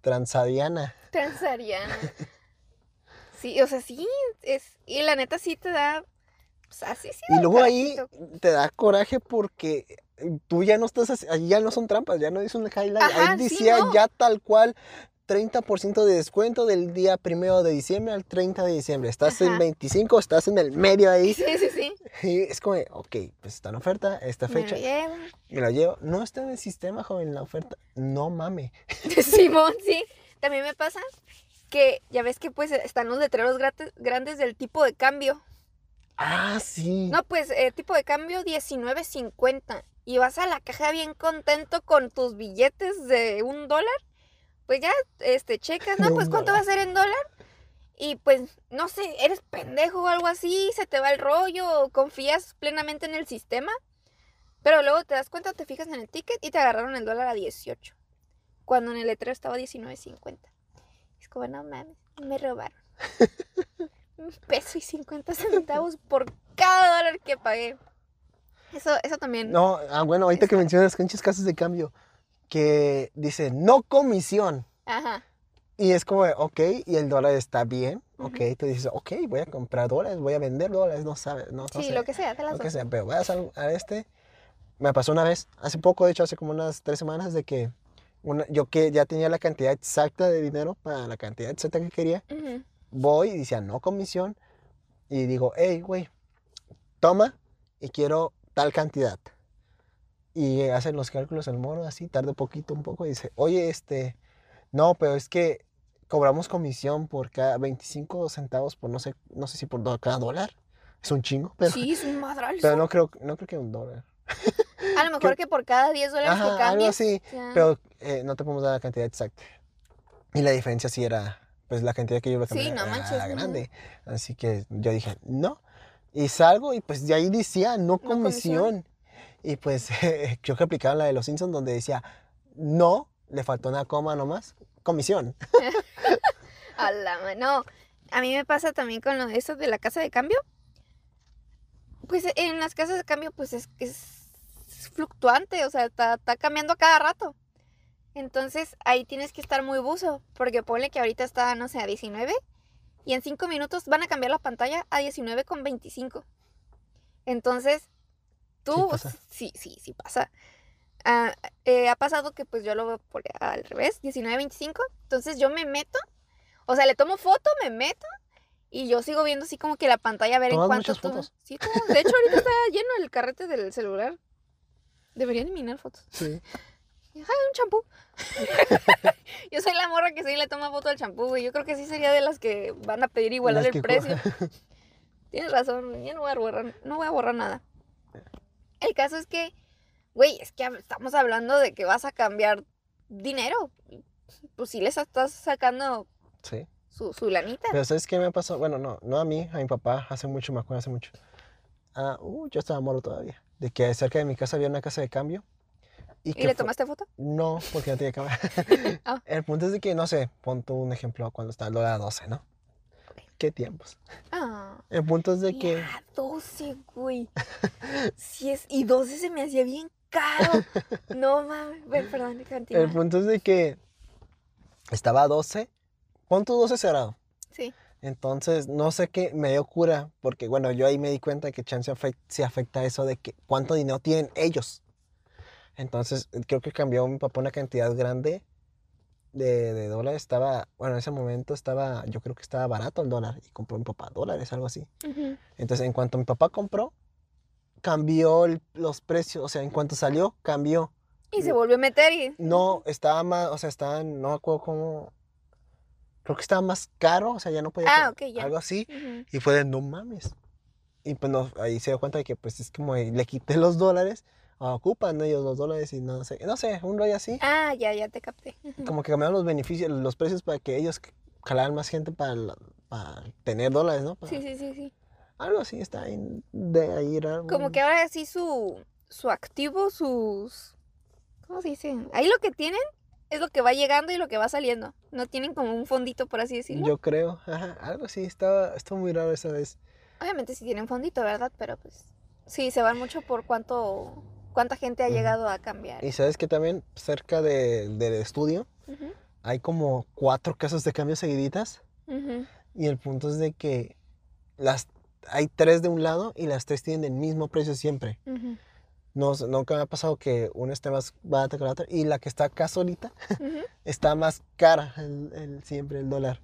Transadiana. Transariana. Sí, o sea, sí, es, y la neta sí te da, sí. Y luego ahí te da coraje porque tú ya no estás, así- ahí ya no son trampas, ya no dice un highlight. Ajá, ahí sí, decía no. ya tal cual 30% de descuento del día primero de diciembre al 30 de diciembre. Estás en Ajá. 25, estás en el medio ahí. Sí, sí, sí. (laughs) Y es como, ok, pues está en oferta, esta Me lo fecha, llevo. me la llevo. No está en el sistema, joven, la oferta. No mame. (laughs) Simón, sí. También me pasa que ya ves que pues están los letreros gratis- grandes del tipo de cambio. Ah, sí. No, pues eh, tipo de cambio 19.50. Y vas a la caja bien contento con tus billetes de un dólar. Pues ya, este, checas, (laughs) ¿no? Pues cuánto va a ser en dólar. Y pues, no sé, eres pendejo o algo así, se te va el rollo, o confías plenamente en el sistema. Pero luego te das cuenta, te fijas en el ticket y te agarraron el dólar a 18. Cuando en el letrero estaba 19.50. Es como, no mames, me robaron. (laughs) Un peso y 50 centavos por cada dólar que pagué. Eso, eso también. No, ah, bueno, ahorita que mencionas canchas casas de cambio, que dice no comisión. Ajá. Y es como, ok, y el dólar está bien, Ujú. ok, tú dices, ok, voy a comprar dólares, voy a vender dólares, no sabes, no, no Sí, sé, lo que sea, te las lo que dos. sea, pero voy a hacer a este. Me pasó una vez, hace poco, de hecho, hace como unas tres semanas, de que una, yo que ya tenía la cantidad exacta de dinero para la cantidad exacta que quería, Ujú. Voy y decía no comisión, y digo, hey, güey, toma y quiero tal cantidad. Y hacen los cálculos el mono así, tarda poquito, un poco, y dice, oye, este, no, pero es que cobramos comisión por cada 25 centavos por no sé, no sé si por cada dólar. Es un chingo, pero, Sí, es un madral. pero no creo, no creo que un dólar. (laughs) A lo mejor que por cada 10 dólares Ajá, que algo cambies. así, ya. pero eh, no te podemos dar la cantidad exacta. Y la diferencia sí era, pues la cantidad que yo iba a Sí, cambiar no era manches, no. grande. Así que yo dije, no. Y salgo y pues de ahí decía, no comisión. comisión. Y pues (laughs) creo que aplicaban la de los Simpsons donde decía, no, le faltó una coma nomás, comisión. (laughs) (laughs) A la No, a mí me pasa también con lo de eso de la casa de cambio. Pues en las casas de cambio, pues es, es fluctuante, o sea, está, está cambiando a cada rato. Entonces ahí tienes que estar muy buzo, porque ponle que ahorita está, no sé, a 19 y en 5 minutos van a cambiar la pantalla a 19 con 25. Entonces, tú, sí, sí, sí pasa. Ah, eh, ha pasado que pues yo lo veo por al revés, 19.25. Entonces yo me meto, o sea, le tomo foto, me meto y yo sigo viendo así como que la pantalla a ver en ¿Tomas cuánto toma. fotos? Sí. De hecho, ahorita está lleno el carrete del celular. Deberían eliminar fotos. Sí. Ay, un champú. (laughs) yo soy la morra que sí le toma foto al champú, güey. Yo creo que sí sería de las que van a pedir igualar el precio. (laughs) Tienes razón, ya no voy a borrar, no voy a borrar nada. El caso es que, güey, es que estamos hablando de que vas a cambiar dinero. Pues sí les estás sacando Sí. su, su lanita. Pero ¿sabes qué me pasó? Bueno, no, no a mí, a mi papá, hace mucho, me acuerdo, hace mucho. Ah, uh, yo estaba moro todavía. De que cerca de mi casa había una casa de cambio. Y, ¿Y que le tomaste foto? No, porque no tenía cámara. (laughs) Ah. El punto es de que, no sé, pon tú un ejemplo cuando está el dólar a 12, ¿no? ¿Qué tiempos? Ah. El punto es de que, Ya, 12, güey. (laughs) Sí es, y 12 se me hacía bien caro. No mames. Bueno, perdón, continúa. el punto es de que estaba a 12, pon tu 12 cerrado. Sí. Entonces, no sé qué me dio cura, porque bueno, yo ahí me di cuenta que chance se afecta eso de que cuánto dinero tienen ellos. Entonces, creo que cambió mi papá una cantidad grande de, de dólares. Estaba, bueno, en ese momento estaba, yo creo que estaba barato el dólar y compró mi papá dólares, algo así. Entonces, en cuanto mi papá compró, cambió el- los precios, o sea, en cuanto salió, cambió. Y se volvió a meter y... No, estaba más, o sea, estaba, no me acuerdo cómo, creo que estaba más caro, o sea, ya no podía, Ah, co- ok, ya. algo así. Ujú. Y fue de, no mames. Y pues no, ahí se dio cuenta de que pues es como le quité los dólares, ocupan ellos los dólares y no sé, no sé, un rollo así. Ah, ya, ya te capté. Como que cambiaron los beneficios, los precios para que ellos jalaran más gente para, para tener dólares, ¿no? Para- Sí, sí, sí, sí. Algo así está ahí, de ahí era Como que ahora sí su, su activo, sus... ¿Cómo se dice? Ahí lo que tienen es lo que va llegando y lo que va saliendo. No tienen como un fondito, por así decirlo. Yo creo, ajá, algo así, estaba, estuvo muy raro esa vez. Obviamente sí tienen fondito, ¿verdad? Pero pues sí, se van mucho por cuánto cuánta gente ha llegado a cambiar. Y sabes que también cerca de- del estudio hay como cuatro casas de cambio seguiditas. Y el punto es de que las hay tres de un lado y las tres tienen el mismo precio siempre. No, nunca me ha pasado que una esté más barata que la otra. Y la que está acá solita (laughs) está más cara el, el- siempre el dólar.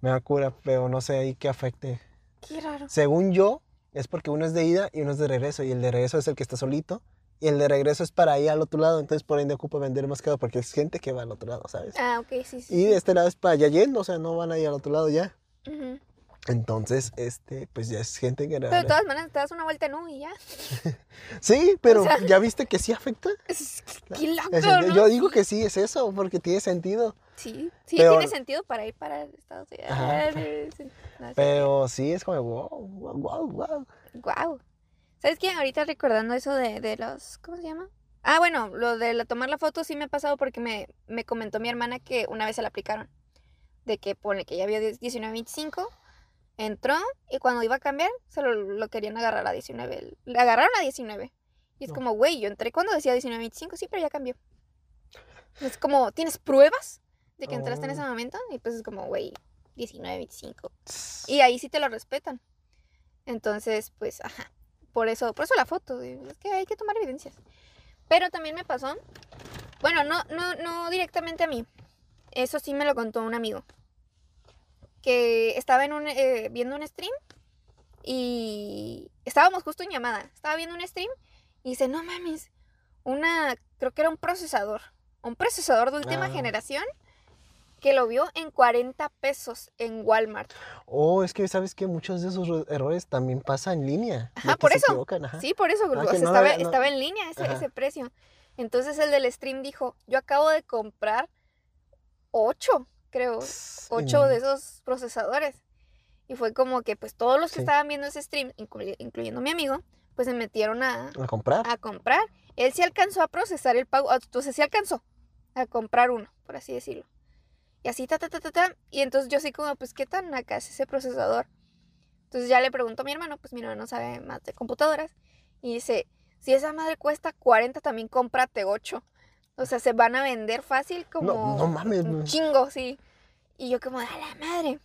Me da cura, pero no sé ahí qué afecte. Qué raro. Según yo, es porque uno es de ida y uno es de regreso. Y el de regreso es el que está solito. Y el de regreso es para ir al otro lado. Entonces por ende ocupa vender más caro porque es gente que va al otro lado, ¿sabes? Ah, ok, sí, sí. Y de este lado es para allá yendo, o sea, no van a ir al otro lado ya. Entonces, este, pues ya es gente que... Pero de todas maneras te das una vuelta en U y ya. (laughs) Sí, pero sea- ¿ya viste que sí afecta? Es- Qué loco, Es senti- ¿no? Yo digo que sí es eso, porque tiene sentido. Sí, sí, Pero- tiene sentido para ir para Estados Unidos. Ajá. No sé. Pero sí es como, wow, wow, wow, wow. Wow. ¿Sabes qué? Ahorita recordando eso de, de los. ¿Cómo se llama? Ah, bueno, lo de la- tomar la foto sí me ha pasado porque me, me comentó mi hermana que una vez se la aplicaron. De que pone que ya vio 19.25, entró y cuando iba a cambiar se lo, lo querían agarrar a 19. Le agarraron a 19. Y es No. como, güey, yo entré cuando decía 19.25, sí, pero ya cambió. Es como, ¿tienes pruebas de que entraste en ese Oh. momento? Y pues es como, güey, 19.25. Y ahí sí te lo respetan. Entonces, pues, ajá. Por eso, por eso la foto. Es que hay que tomar evidencias. Pero también me pasó. Bueno, no, no, no directamente a mí. Eso sí me lo contó un amigo. Que estaba en un, eh, viendo un stream. Y estábamos justo en llamada. Estaba viendo un stream. Y dice, no mames. Una, creo que era un procesador. Un procesador de última Ah. generación. Que lo vio en 40 pesos en Walmart. Oh, es que sabes que muchos de esos ro- errores también pasan en línea. Ajá, por eso. ajá. Sí, por eso, Ah, o que sea, no estaba, no- estaba en línea ese, precio. Entonces el del stream dijo, yo acabo de comprar ocho, creo, Tss, ocho y- de esos procesadores. Y fue como que pues todos los que Sí. estaban viendo ese stream, inclu- incluyendo mi amigo, pues se metieron a, A comprar. a comprar. Él sí alcanzó a procesar el pago, entonces sí alcanzó a comprar uno, por así decirlo. Y así, ta, ta, ta, ta, ta. Y entonces yo así como, pues, ¿qué tan acá es ese procesador? Entonces ya le pregunto a mi hermano, pues mi hermano sabe más de computadoras. Y dice, si esa madre cuesta 40, también cómprate 8. O sea, se van a vender fácil como No, no mames. un chingo, sí. Y yo como, a la madre.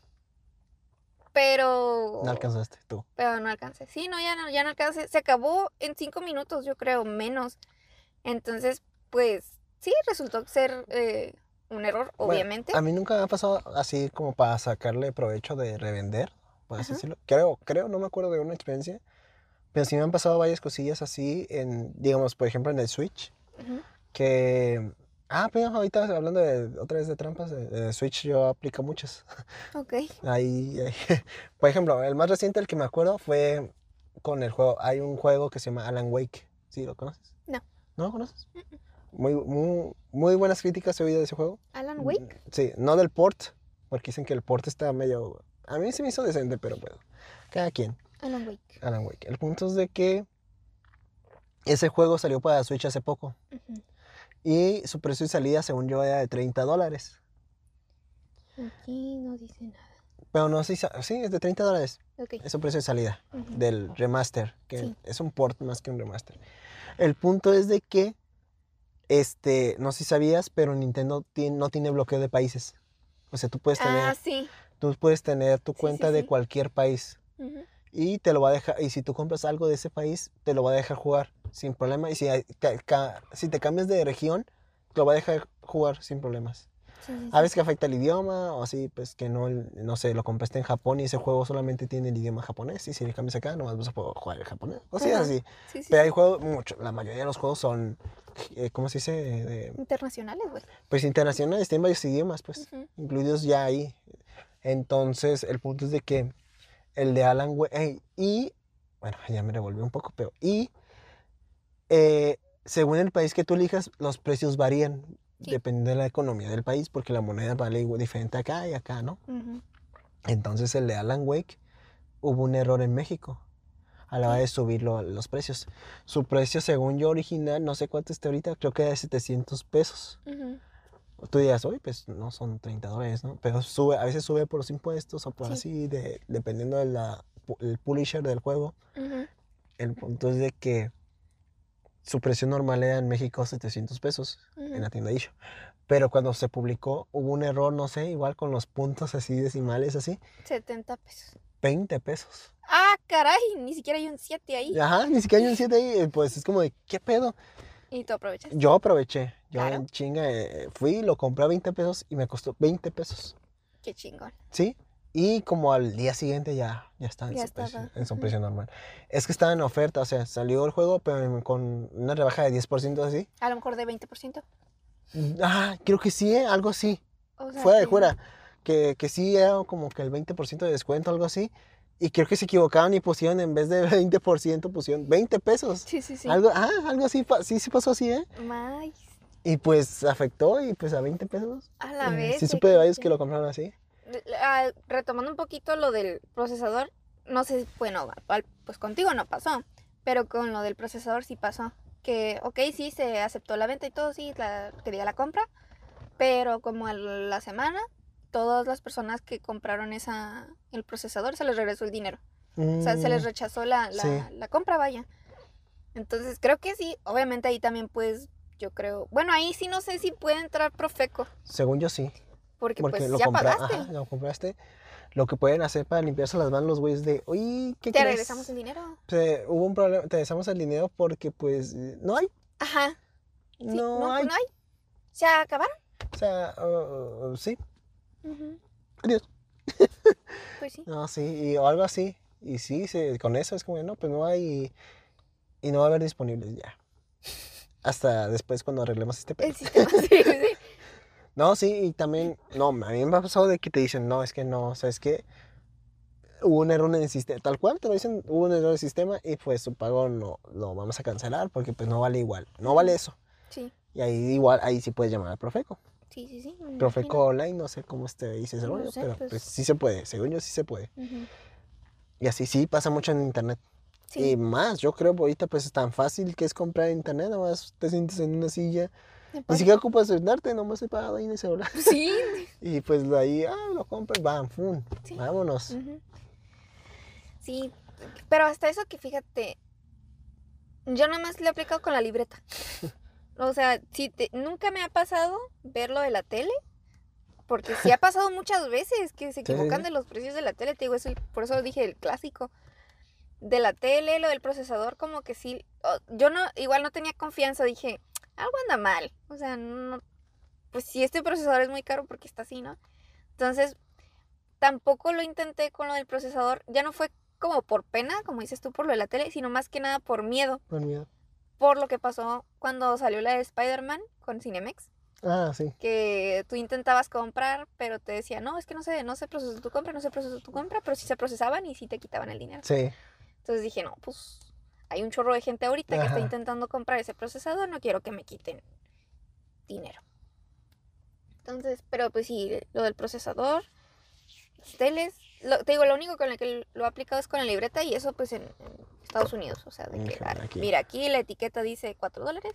Pero... No alcanzaste tú. Pero no alcancé. Sí, no, ya no, ya no alcancé. Se acabó en cinco minutos, yo creo, menos. Entonces, pues, sí, resultó ser eh, un error, Bueno, obviamente. A mí nunca me ha pasado así como para sacarle provecho de revender, por así Ajá. decirlo. Creo, creo, no me acuerdo de una experiencia. Pero sí me han pasado varias cosillas así en, digamos, por ejemplo, en el Switch. Ujú. Que. Ah, pero ahorita hablando de otra vez de trampas, de, de Switch yo aplico muchas. Ok. (laughs) Ahí, ahí. (laughs) Por ejemplo, el más reciente, el que me acuerdo, fue con el juego. Hay un juego que se llama Alan Wake. ¿Sí lo conoces? No. ¿No lo conoces? Muy, muy, muy buenas críticas he oído de ese juego. Alan Wake. Sí, no del port, porque dicen que el port está medio... A mí se me hizo decente, pero bueno, cada quien. Alan Wake. Alan Wake. El punto es de que ese juego salió para Switch hace poco. Y su precio de salida, según yo, era de 30 dólares. Aquí no dice nada. Pero no si... Sí, es de 30 dólares. Ok. Es su precio de salida del remaster, que Sí. es un port más que un remaster. El punto es de que, este, no sé si sabías, pero Nintendo ti- no tiene bloqueo de países. O sea, tú puedes tener... Ah, sí. Tú puedes tener tu cuenta sí, de cualquier país y te lo va a dejar, y si tú compras algo de ese país, te lo va a dejar jugar sin problema. Y si, hay- ca- ca- si te cambias de región, te lo va a dejar jugar sin problemas. Sí, sí, A veces que afecta el idioma, o así, pues que no, no sé, lo compraste en Japón y ese juego solamente tiene el idioma japonés. Y si le cambias acá, nomás vas a poder jugar el japonés. O sea, Ajá. así. Sí, sí, Pero hay juegos, mucho, la mayoría de los juegos son, eh, ¿cómo se dice? De- Internacionales, güey. pues internacionales, tienen varios idiomas, pues, incluidos ya ahí. Entonces, el punto es de que el de Alan Wake, y, bueno, ya me revolví un poco, pero, y, eh, según el país que tú elijas, los precios varían, Sí. dependiendo de la economía del país, porque la moneda vale diferente acá y acá, ¿no? Ujú. Entonces, el de Alan Wake, hubo un error en México a la hora de subirlo a los precios. Su precio, según yo original, no sé cuánto está ahorita, creo que era de 700 pesos. Ujú. Tú dirás, oye, pues no son 30 dólares, ¿no? Pero sube, a veces sube por los impuestos o por Sí. así, de, dependiendo del el publisher del juego. Ujú. El punto es de que su precio normal era en México 700 pesos en la tienda Isho. Pero cuando se publicó hubo un error, no sé, igual con los puntos así decimales, así, 70 pesos. 20 pesos. Ah, caray, ni siquiera hay un 7 ahí. Ajá, ni siquiera hay un 7 ahí, pues es como de, ¿qué pedo? Y tú aprovechas. Yo aproveché, yo Claro. en chinga eh, fui, lo compré a 20 pesos y me costó 20 pesos. Qué chingón. ¿Sí? Y como al día siguiente ya, ya estaba en, Ya su precio, en su precio normal. Es que estaba en oferta, o sea, salió el juego, pero con una rebaja de 10% así. A lo mejor de 20%. Ah, creo que sí, ¿eh? algo así. O sea, Fuera de fuera. Que, que sí era como que el 20% de descuento, algo así. Y creo que se equivocaron y pusieron en vez de 20%, pusieron 20 pesos. Sí, sí, sí. Algo, ah, algo así, sí, sí pasó así, ¿eh? Más. Y pues afectó y pues a 20 pesos. A la eh, vez. sí supe de varios que lo compraron así. Ah, retomando un poquito lo del procesador, no sé, bueno, pues contigo no pasó, pero con lo del procesador sí pasó. Que, ok, sí, se aceptó la venta y todo, sí, la, quería la compra, pero como a la semana, todas las personas que compraron esa, el procesador se les regresó el dinero. O sea, se les Mm, rechazó la, la, sí. la compra, vaya. Entonces, creo que sí, obviamente ahí también, pues, yo creo, bueno, ahí sí no sé si puede entrar Profeco, Según yo sí. Porque, Porque pues lo, ya compra- pagaste. ajá, lo compraste. Lo que pueden hacer para limpiarse las manos los güeyes de, oye, ¿qué Te crees? regresamos el dinero. Hubo un problema, te regresamos el dinero porque pues no hay, Ajá. Sí, no, hay. no hay. Se acabaron. O sea, uh, uh, sí, adiós. (laughs) Pues sí. No, sí, y, o algo así. Y sí, se- con eso es como, no, pues no hay y, y no va a haber disponibles ya. Hasta después cuando arreglemos este pedo. El sistema, (laughs) sí, sí. No, sí, y también, no, a mí me ha pasado de que te dicen, no, es que no, ¿sabes qué? Hubo un error en el sistema, tal cual te lo dicen, hubo un error en el sistema y pues su pago no lo vamos a cancelar porque pues no vale igual, no vale eso. Sí, Y ahí igual, ahí sí puedes llamar al Profeco. sí, sí, sí. Profeco Online, no sé cómo te dice ese No rollo, sé, pero pues. pues sí se puede, según yo sí se puede. Y así sí pasa mucho en internet. Y Sí. más, yo creo que ahorita pues es tan fácil que es comprar en internet, nomás te sientes en una silla, ni siquiera ocupas sentarte, nomás se parado ahí en el celular. (laughs) Sí. (laughs) Y pues de ahí, ah, lo compras, bam, Sí. vámonos. Sí, pero hasta eso que fíjate, yo nada más le he aplicado con la libreta. (laughs) O sea, si te, nunca me ha pasado verlo de la tele, porque sí ha pasado muchas veces que se equivocan sí. de los precios de la tele, te digo, es el- por eso dije el clásico. De la tele, lo del procesador, como que sí, yo no, igual no tenía confianza, dije, algo anda mal, o sea, no, pues si este procesador es muy caro, porque está así, no? Entonces, tampoco lo intenté con lo del procesador, ya no fue como por pena, como dices tú, por lo de la tele, sino más que nada por miedo, Con miedo. por lo que pasó cuando salió la de Spider-Man con Cinemex, Ah, sí. que tú intentabas comprar, pero te decía, no, es que no se, no se procesó tu compra, no se procesó tu compra, pero sí se procesaban y sí te quitaban el dinero. Sí. Entonces dije, no, pues hay un chorro de gente ahorita que está intentando comprar ese procesador, no quiero que me quiten dinero. Entonces, pero pues sí, lo del procesador, las teles, lo- te digo, lo único con lo que lo he aplicado es con la libreta y eso pues en, en Estados Unidos, o sea, de que, aquí. mira, aquí la etiqueta dice 4 dólares,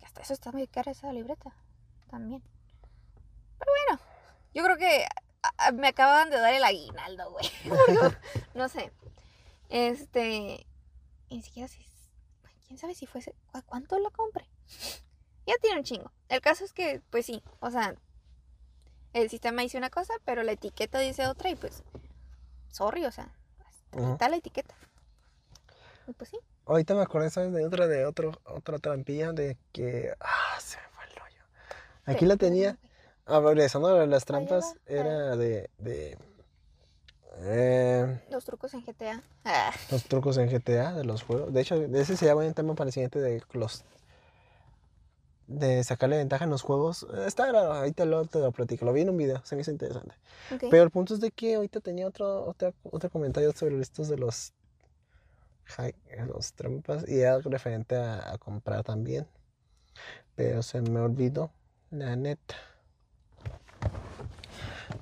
que hasta eso está muy cara esa libreta, también. Pero bueno, yo creo que me acaban de dar el aguinaldo, güey. (laughs) No sé. Este. Y Ni siquiera sé. ¿Quién sabe si fuese. ¿A cuánto lo compré? (laughs) Ya tiene un chingo. El caso es que, pues sí, o sea. el sistema dice una cosa, pero la etiqueta dice otra y pues, sorry, o sea, está la etiqueta. Y pues sí. Ahorita me acordé, ¿sabes? De otra, de otro, otra trampilla de que. Ah, se me fue el rollo. Aquí la tenía. Ah, regresando a las trampas, era de. de eh, Los trucos en GTA. Ah, los trucos en GTA de los juegos. De hecho, ese sería buen tema para el siguiente de los. De sacarle ventaja en los juegos. Está grabado, ahorita lo, te lo platico. Lo vi en un video, se me hizo interesante. Pero el punto es de que ahorita tenía otro, otro, otro comentario sobre estos de los, los trampas y era referente a, a comprar también. Pero se me olvidó, la neta.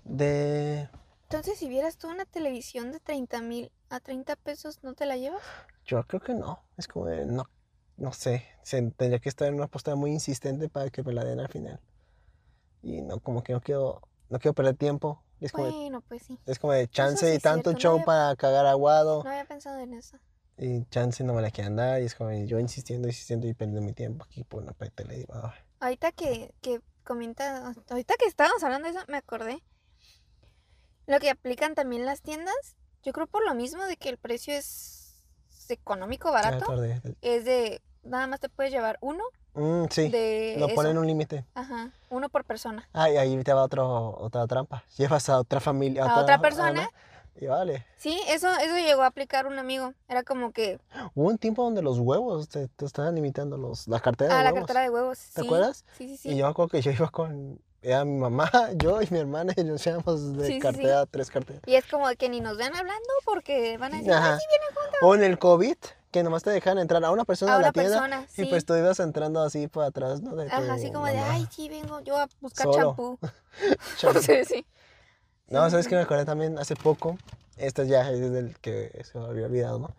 De... Entonces, si vieras tú una televisión de 30 mil a 30 pesos, ¿no te la llevas? Yo creo que no. Es como de, no, no sé. se- tendría que estar en una postura muy insistente para que me la den al final. Y no, como que no quiero, no quiero perder tiempo. Es como, de- Bueno, pues sí. es como de chance sí y tanto cierto, no show había- para cagar aguado. No había pensado en eso. Y chance no me la quieren dar. Y es como yo insistiendo, insistiendo y perdiendo mi tiempo aquí por una tele. Ahorita que, que comenta, ahorita que estábamos hablando de eso, me acordé. Lo que aplican también las tiendas, yo creo por lo mismo de que el precio es económico, barato, es de, nada más te puedes llevar uno Mm, sí, de lo eso. ponen un límite. Ajá, uno por persona. Ah, y ahí te va otro, otra trampa. (laughs) Llevas a otra familia. A otra persona. y vale. Sí, eso, eso llegó a aplicar un amigo. Era como que, Hubo un tiempo donde los huevos te, te estaban imitando los, la cartera de ah, la huevos. cartera de huevos. ¿Te sí, acuerdas? Sí, sí, Y sí. yo me acuerdo que yo iba con. Era mi mamá, (laughs) yo y mi hermana y nos llevamos de Sí, sí, sí. cartera a tres carteras. Y es como de que ni nos ven hablando porque van a decir, "Ay, Ajá. sí vienen juntos. O en el COVID, que nomás te dejan entrar a una persona A a la una tienda. persona, Y sí. pues tú ibas entrando así por atrás, ¿no? De Ajá, así como de, mamá. ay, sí, vengo yo a buscar champú. (laughs) (laughs) Sí, sí. No, ¿sabes qué me acordé también? Hace poco, esto ya es del que se me había olvidado, ¿no?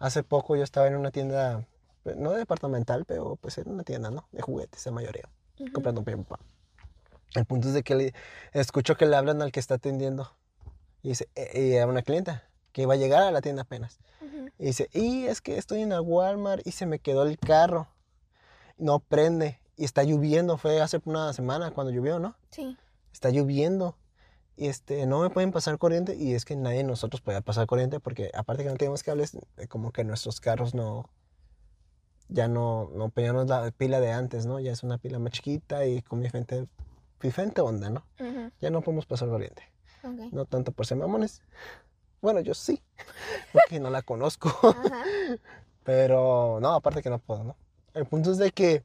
Hace poco yo estaba en una tienda, pues, no departamental, pero pues era una tienda, ¿no? De juguetes, la mayoría, Ujú. comprando para mi papá. El punto es de que le, escucho que le hablan al que está atendiendo. Y dice, eh, y a una clienta que iba a llegar a la tienda apenas. Y dice, y es que estoy en el Walmart y se me quedó el carro. No prende. Y está lloviendo. Fue hace una semana cuando llovió, ¿no? Sí. Está lloviendo. Y este, no me pueden pasar corriente. Y es que nadie de nosotros podía pasar corriente porque aparte que no tenemos cables, eh, como que nuestros carros no... Ya no, no la pila de antes, ¿no? Ya es una pila más chiquita y con diferente, diferente onda, ¿no? Ujú. Ya no podemos pasar corriente. Ok. No tanto por ser mamones. Bueno, yo sí, (laughs) porque no la conozco. Ajá. (laughs) Pero no, aparte que no puedo, ¿no? El punto es de que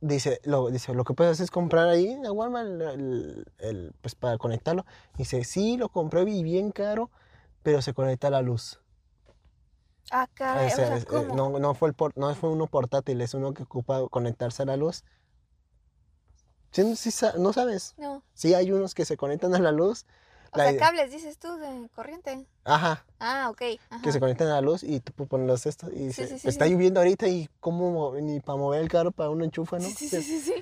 dice, lo, dice, lo que puedes hacer es comprar ahí en Walmart el, el- el, pues para conectarlo. Dice, sí, lo compré y bien caro, pero se conecta a la luz. Ah, caray, O o sea, sea, es- eh, ¿cómo? no, no, fue el por- no fue uno portátil, es uno que ocupa conectarse a la luz. ¿Sí, sí sa- ¿No sabes? No. Sí hay unos que se conectan a la luz. O La sea, cables, dices tú, de corriente. Ajá, Ah, ok. que se conectan a la luz y tú puedes ponerlos esto y sí, sí, está lloviendo ahorita y cómo mo- ni para mover el carro para un enchufe, ¿no? Sí, sí, sí.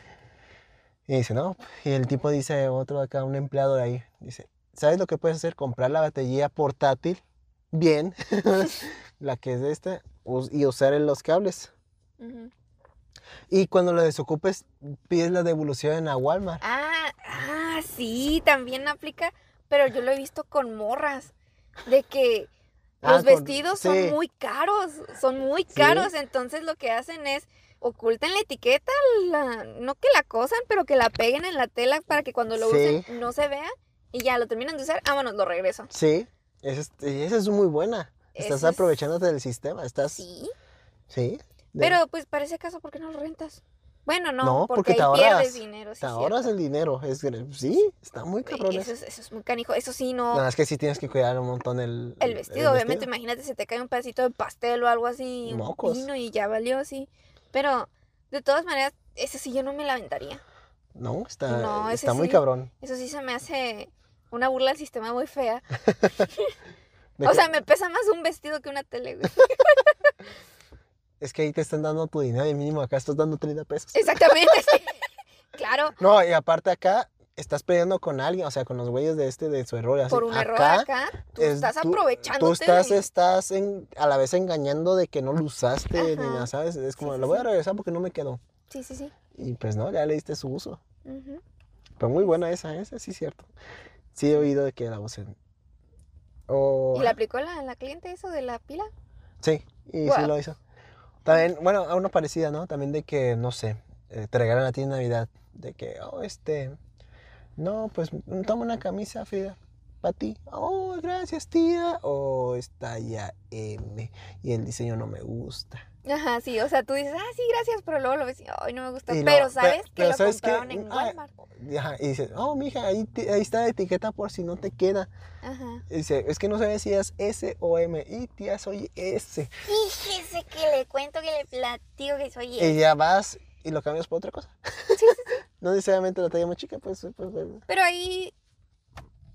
Y dice, no, y el tipo dice, otro acá, un empleado de ahí, dice, ¿sabes lo que puedes hacer? Comprar la batería portátil, bien, (laughs) la que es de esta, y usar los cables. Y cuando lo desocupes, pides la devolución en la Walmart. Ah, ah, sí, también aplica, pero yo lo he visto con morras, de que Ah, los con- vestidos sí. son muy caros, son muy Sí. caros, entonces lo que hacen es oculten la etiqueta, la- no que la cosan, pero que la peguen en la tela para que cuando lo Sí. usen no se vea y ya lo terminan de usar, vámonos, lo regreso. Sí, esa es, y esa es muy buena. Estás es- aprovechándote del sistema, estás... Sí, Sí. Pero pues para ese caso, ¿por qué no lo rentas? Bueno, no, No, porque, porque ahí te ahorras, pierdes dinero. sí, Te ahorras cierto. el dinero. Es, sí, está muy cabrón. Eso es, eso es muy canijo, eso sí, no. Nada más que sí tienes que cuidar un montón el, El vestido, obviamente, imagínate, se te cae un pedacito de pastel o algo así, un Mocos. vino y ya valió, sí. Pero, de todas maneras, ese sí yo no me la aventaría. No, está, No, está muy sí. cabrón. Eso sí se me hace una burla al sistema muy fea. (laughs) (laughs) O sea, me pesa más un vestido que una tele, güey. (laughs) Es que ahí te están dando tu dinero y mínimo acá estás dando 30 pesos. Exactamente, sí. (laughs) (laughs) Claro, No, y aparte acá estás peleando con alguien, o sea, con los güeyes de este, de su error. Así. por un error Acá acá, tú es- estás aprovechándote. Tú estás, de- estás en- a la vez engañando de que no lo usaste, ni nada, ¿sabes? Es como, Sí, lo voy a regresar porque no me quedó. Sí, sí, sí. Y pues no, ya le diste su uso. Ujú. Pero muy buena esa, esa sí es cierto. Sí he oído de que la usen. O... ¿Y le aplicó la, la cliente eso de la pila? Sí, y sí lo hizo. También, bueno, a una parecida, ¿no? También de que, no sé, eh, te regalan a ti en Navidad. De que, oh, este, no, pues toma una camisa, Frida, para ti. Oh, gracias, tía. O está ya M y el diseño no me gusta. Ajá, sí, o sea, tú dices, ah, sí, gracias, pero luego lo ves y, ay, no me gusta. Pero pe- sabes que pero lo compraron en Ah, Walmart. Ajá, y dices, oh, mija, ahí, ahí está la etiqueta por si no te queda. Ajá. Y dice, es que no sabes si es S o M. Y tía, soy S. Fíjese que le cuento, que le platico que soy Y ya vas y lo cambias por otra cosa. (laughs) no necesariamente la talla más chica, pues, pues, pues, Pero ahí,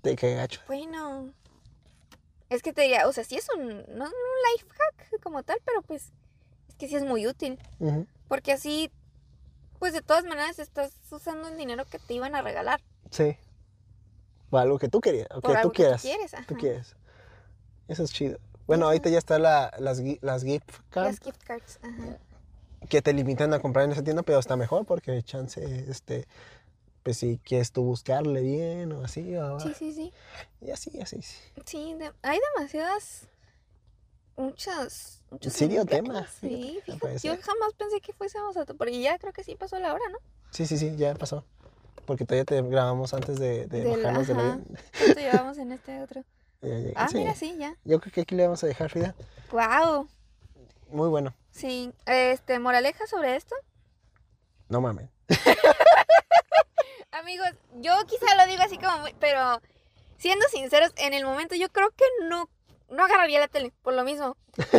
te cae gacho. bueno, es que te diría, o sea, sí es un, no un life hack como tal, pero pues es que sí es muy útil. Porque así, pues de todas maneras estás usando el dinero que te iban a regalar. Sí. O algo que tú querías, o que algo tú que quieras. quieres, Tú quieres. Eso es chido. Bueno, ahorita ya está la, las, las gift cards Las gift cards, ajá. que te limitan a comprar en esa tienda, pero está mejor porque chance, este, pues si quieres tú buscarle bien o así, o, Sí, sí, sí. y así, así. sí. Sí, de- hay demasiadas. Muchas. Muchos Sí engaños, tema, Sí, fíjate. Yo jamás pensé que fuésemos a. Porque ya creo que sí pasó la hora, ¿no? Sí, sí, sí, ya pasó. Porque todavía te grabamos antes de, de Del- bajarnos del ajá. avión. ¿Cuánto (laughs) llevamos en este otro? Ya (laughs) llegué, Ah, sí. mira, sí, ya. Yo creo que aquí le vamos a dejar, Frida. ¡Wow! Muy bueno. Sí. Este, moraleja sobre esto. No mames. (laughs) Amigos, yo quizá lo digo así como muy. Pero siendo sinceros, en el momento yo creo que no. No agarraría la tele, por lo mismo.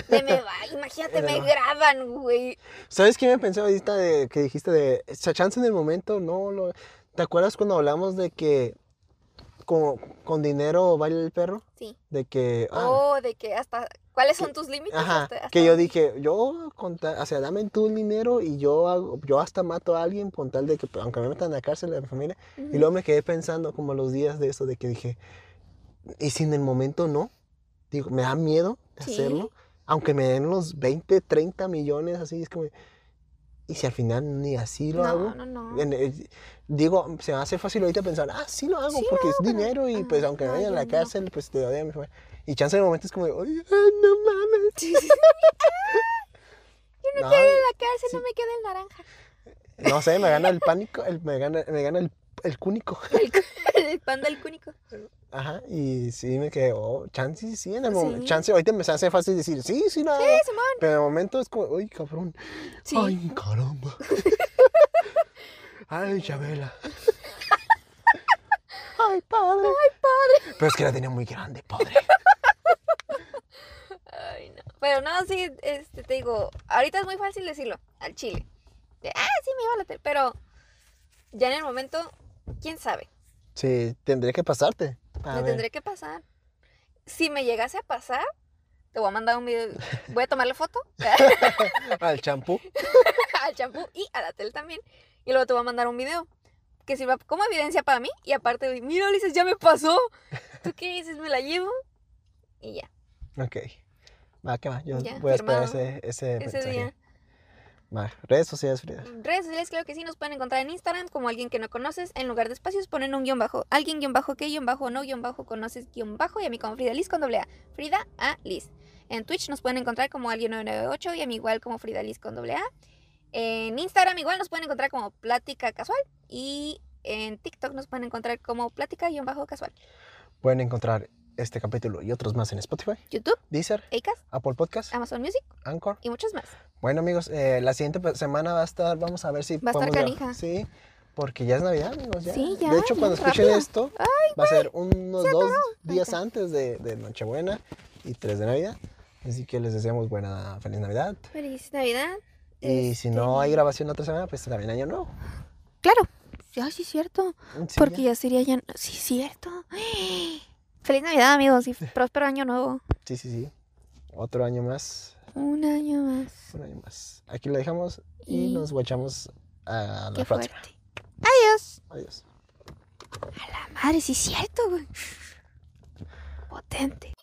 De me va, (laughs) imagínate, me graban, güey. ¿Sabes qué me pensé ahorita de que dijiste de esa chance en el momento? No, lo... ¿te acuerdas cuando hablamos de que con, con dinero baila el perro? Sí. De que, ah, Oh, de que hasta. ¿Cuáles son Que- tus límites? ajá, Hasta- hasta que yo dije, yo, con ta- o sea, dame tú el dinero y yo hago, yo hasta mato a alguien con tal de que, aunque me metan en la cárcel de mi familia, y luego me quedé pensando como los días de eso, de que dije, ¿y si en el momento no? Digo, me da miedo Sí. hacerlo, aunque me den los 20, 30 millones, así, es como, ¿y si al final ni así lo no, hago? no, no. Digo, se me hace fácil ahorita pensar, ah, sí lo hago, Sí porque es dinero y pues Ajá, aunque me no, vayan a yo la no. cárcel, pues te doy a mi familia. Y chance en el momento es como, de, "Ay, no mames. Sí, (laughs) (laughs) sí, sí. No, En la cárcel no me queda el naranja. no sé, me gana el (laughs) pánico, el- me gana, me gana el, el cúnico. El, el pan del cúnico. Ajá, y sí me quedé, oh, chance sí, en el momento, Sí. chance ahorita me hace fácil decir, sí, sí hago. Sí, Simón. Pero en el momento es como, uy, cabrón. Sí. Ay, caramba. (laughs) Ay, Chabela. (laughs) Ay, padre. Ay, padre. Pero es que la tenía muy grande, padre. Ay, no. Pero no, sí, este, te digo, ahorita es muy fácil decirlo, al chile. De, ah, sí, me iba a la tele. Pero ya en el momento, quién sabe. Sí, tendría que pasarte. A me ver. tendré que pasar. Si me llegase a pasar, te voy a mandar un video. Voy a tomarle foto (laughs) Al champú. al champú y a la tele también. Y luego te voy a mandar un video que sirva como evidencia para mí. Y aparte, mira, Ulises, ya me pasó. ¿Tú qué dices? ¿Me la llevo? Y ya, Ok. Va, ¿qué va? Yo Ya, voy a esperar ese, ese, ese mensaje. día. Va, redes sociales, Frida. Redes sociales, claro que sí, nos pueden encontrar en Instagram como alguien que no conoces. En lugar de espacios ponen un guion bajo. Alguien guion bajo que guion bajo no guion bajo conoces guion bajo. Y a mí como Frida Liz con doble A. Frida A Liz. En Twitch nos pueden encontrar como alguien 998 y a mí igual como Frida Liz con doble A. En Instagram igual nos pueden encontrar como Plática Casual. Y en TikTok nos pueden encontrar como Plática guion bajo casual. Pueden encontrar este capítulo y otros más en Spotify, YouTube, Deezer, Acast, Apple Podcast, Amazon Music Anchor. y muchos más. Bueno, amigos, eh, la siguiente semana va a estar, vamos a ver si Va a estar canija. Sí, porque ya es Navidad, amigos. Ya. Sí, ya, De hecho, cuando escuchen rápido. esto, va a ser unos dos días Ok. antes de, de Nochebuena y tres de Navidad. Así que les deseamos buena, feliz Navidad. Feliz Navidad. Y si Este, no hay grabación la otra semana, pues también Año Nuevo. Claro. Ay, sí, cierto. Sí, Porque ya. ya sería ya. Sí, cierto. Feliz Navidad, amigos, y próspero año nuevo. Sí, sí, sí. Otro año más, Un año más. un año más. Aquí lo dejamos y Y- nos guachamos a la Qué próxima. fuerte. Adiós. Adiós. A la madre, sí, cierto, güey. Potente.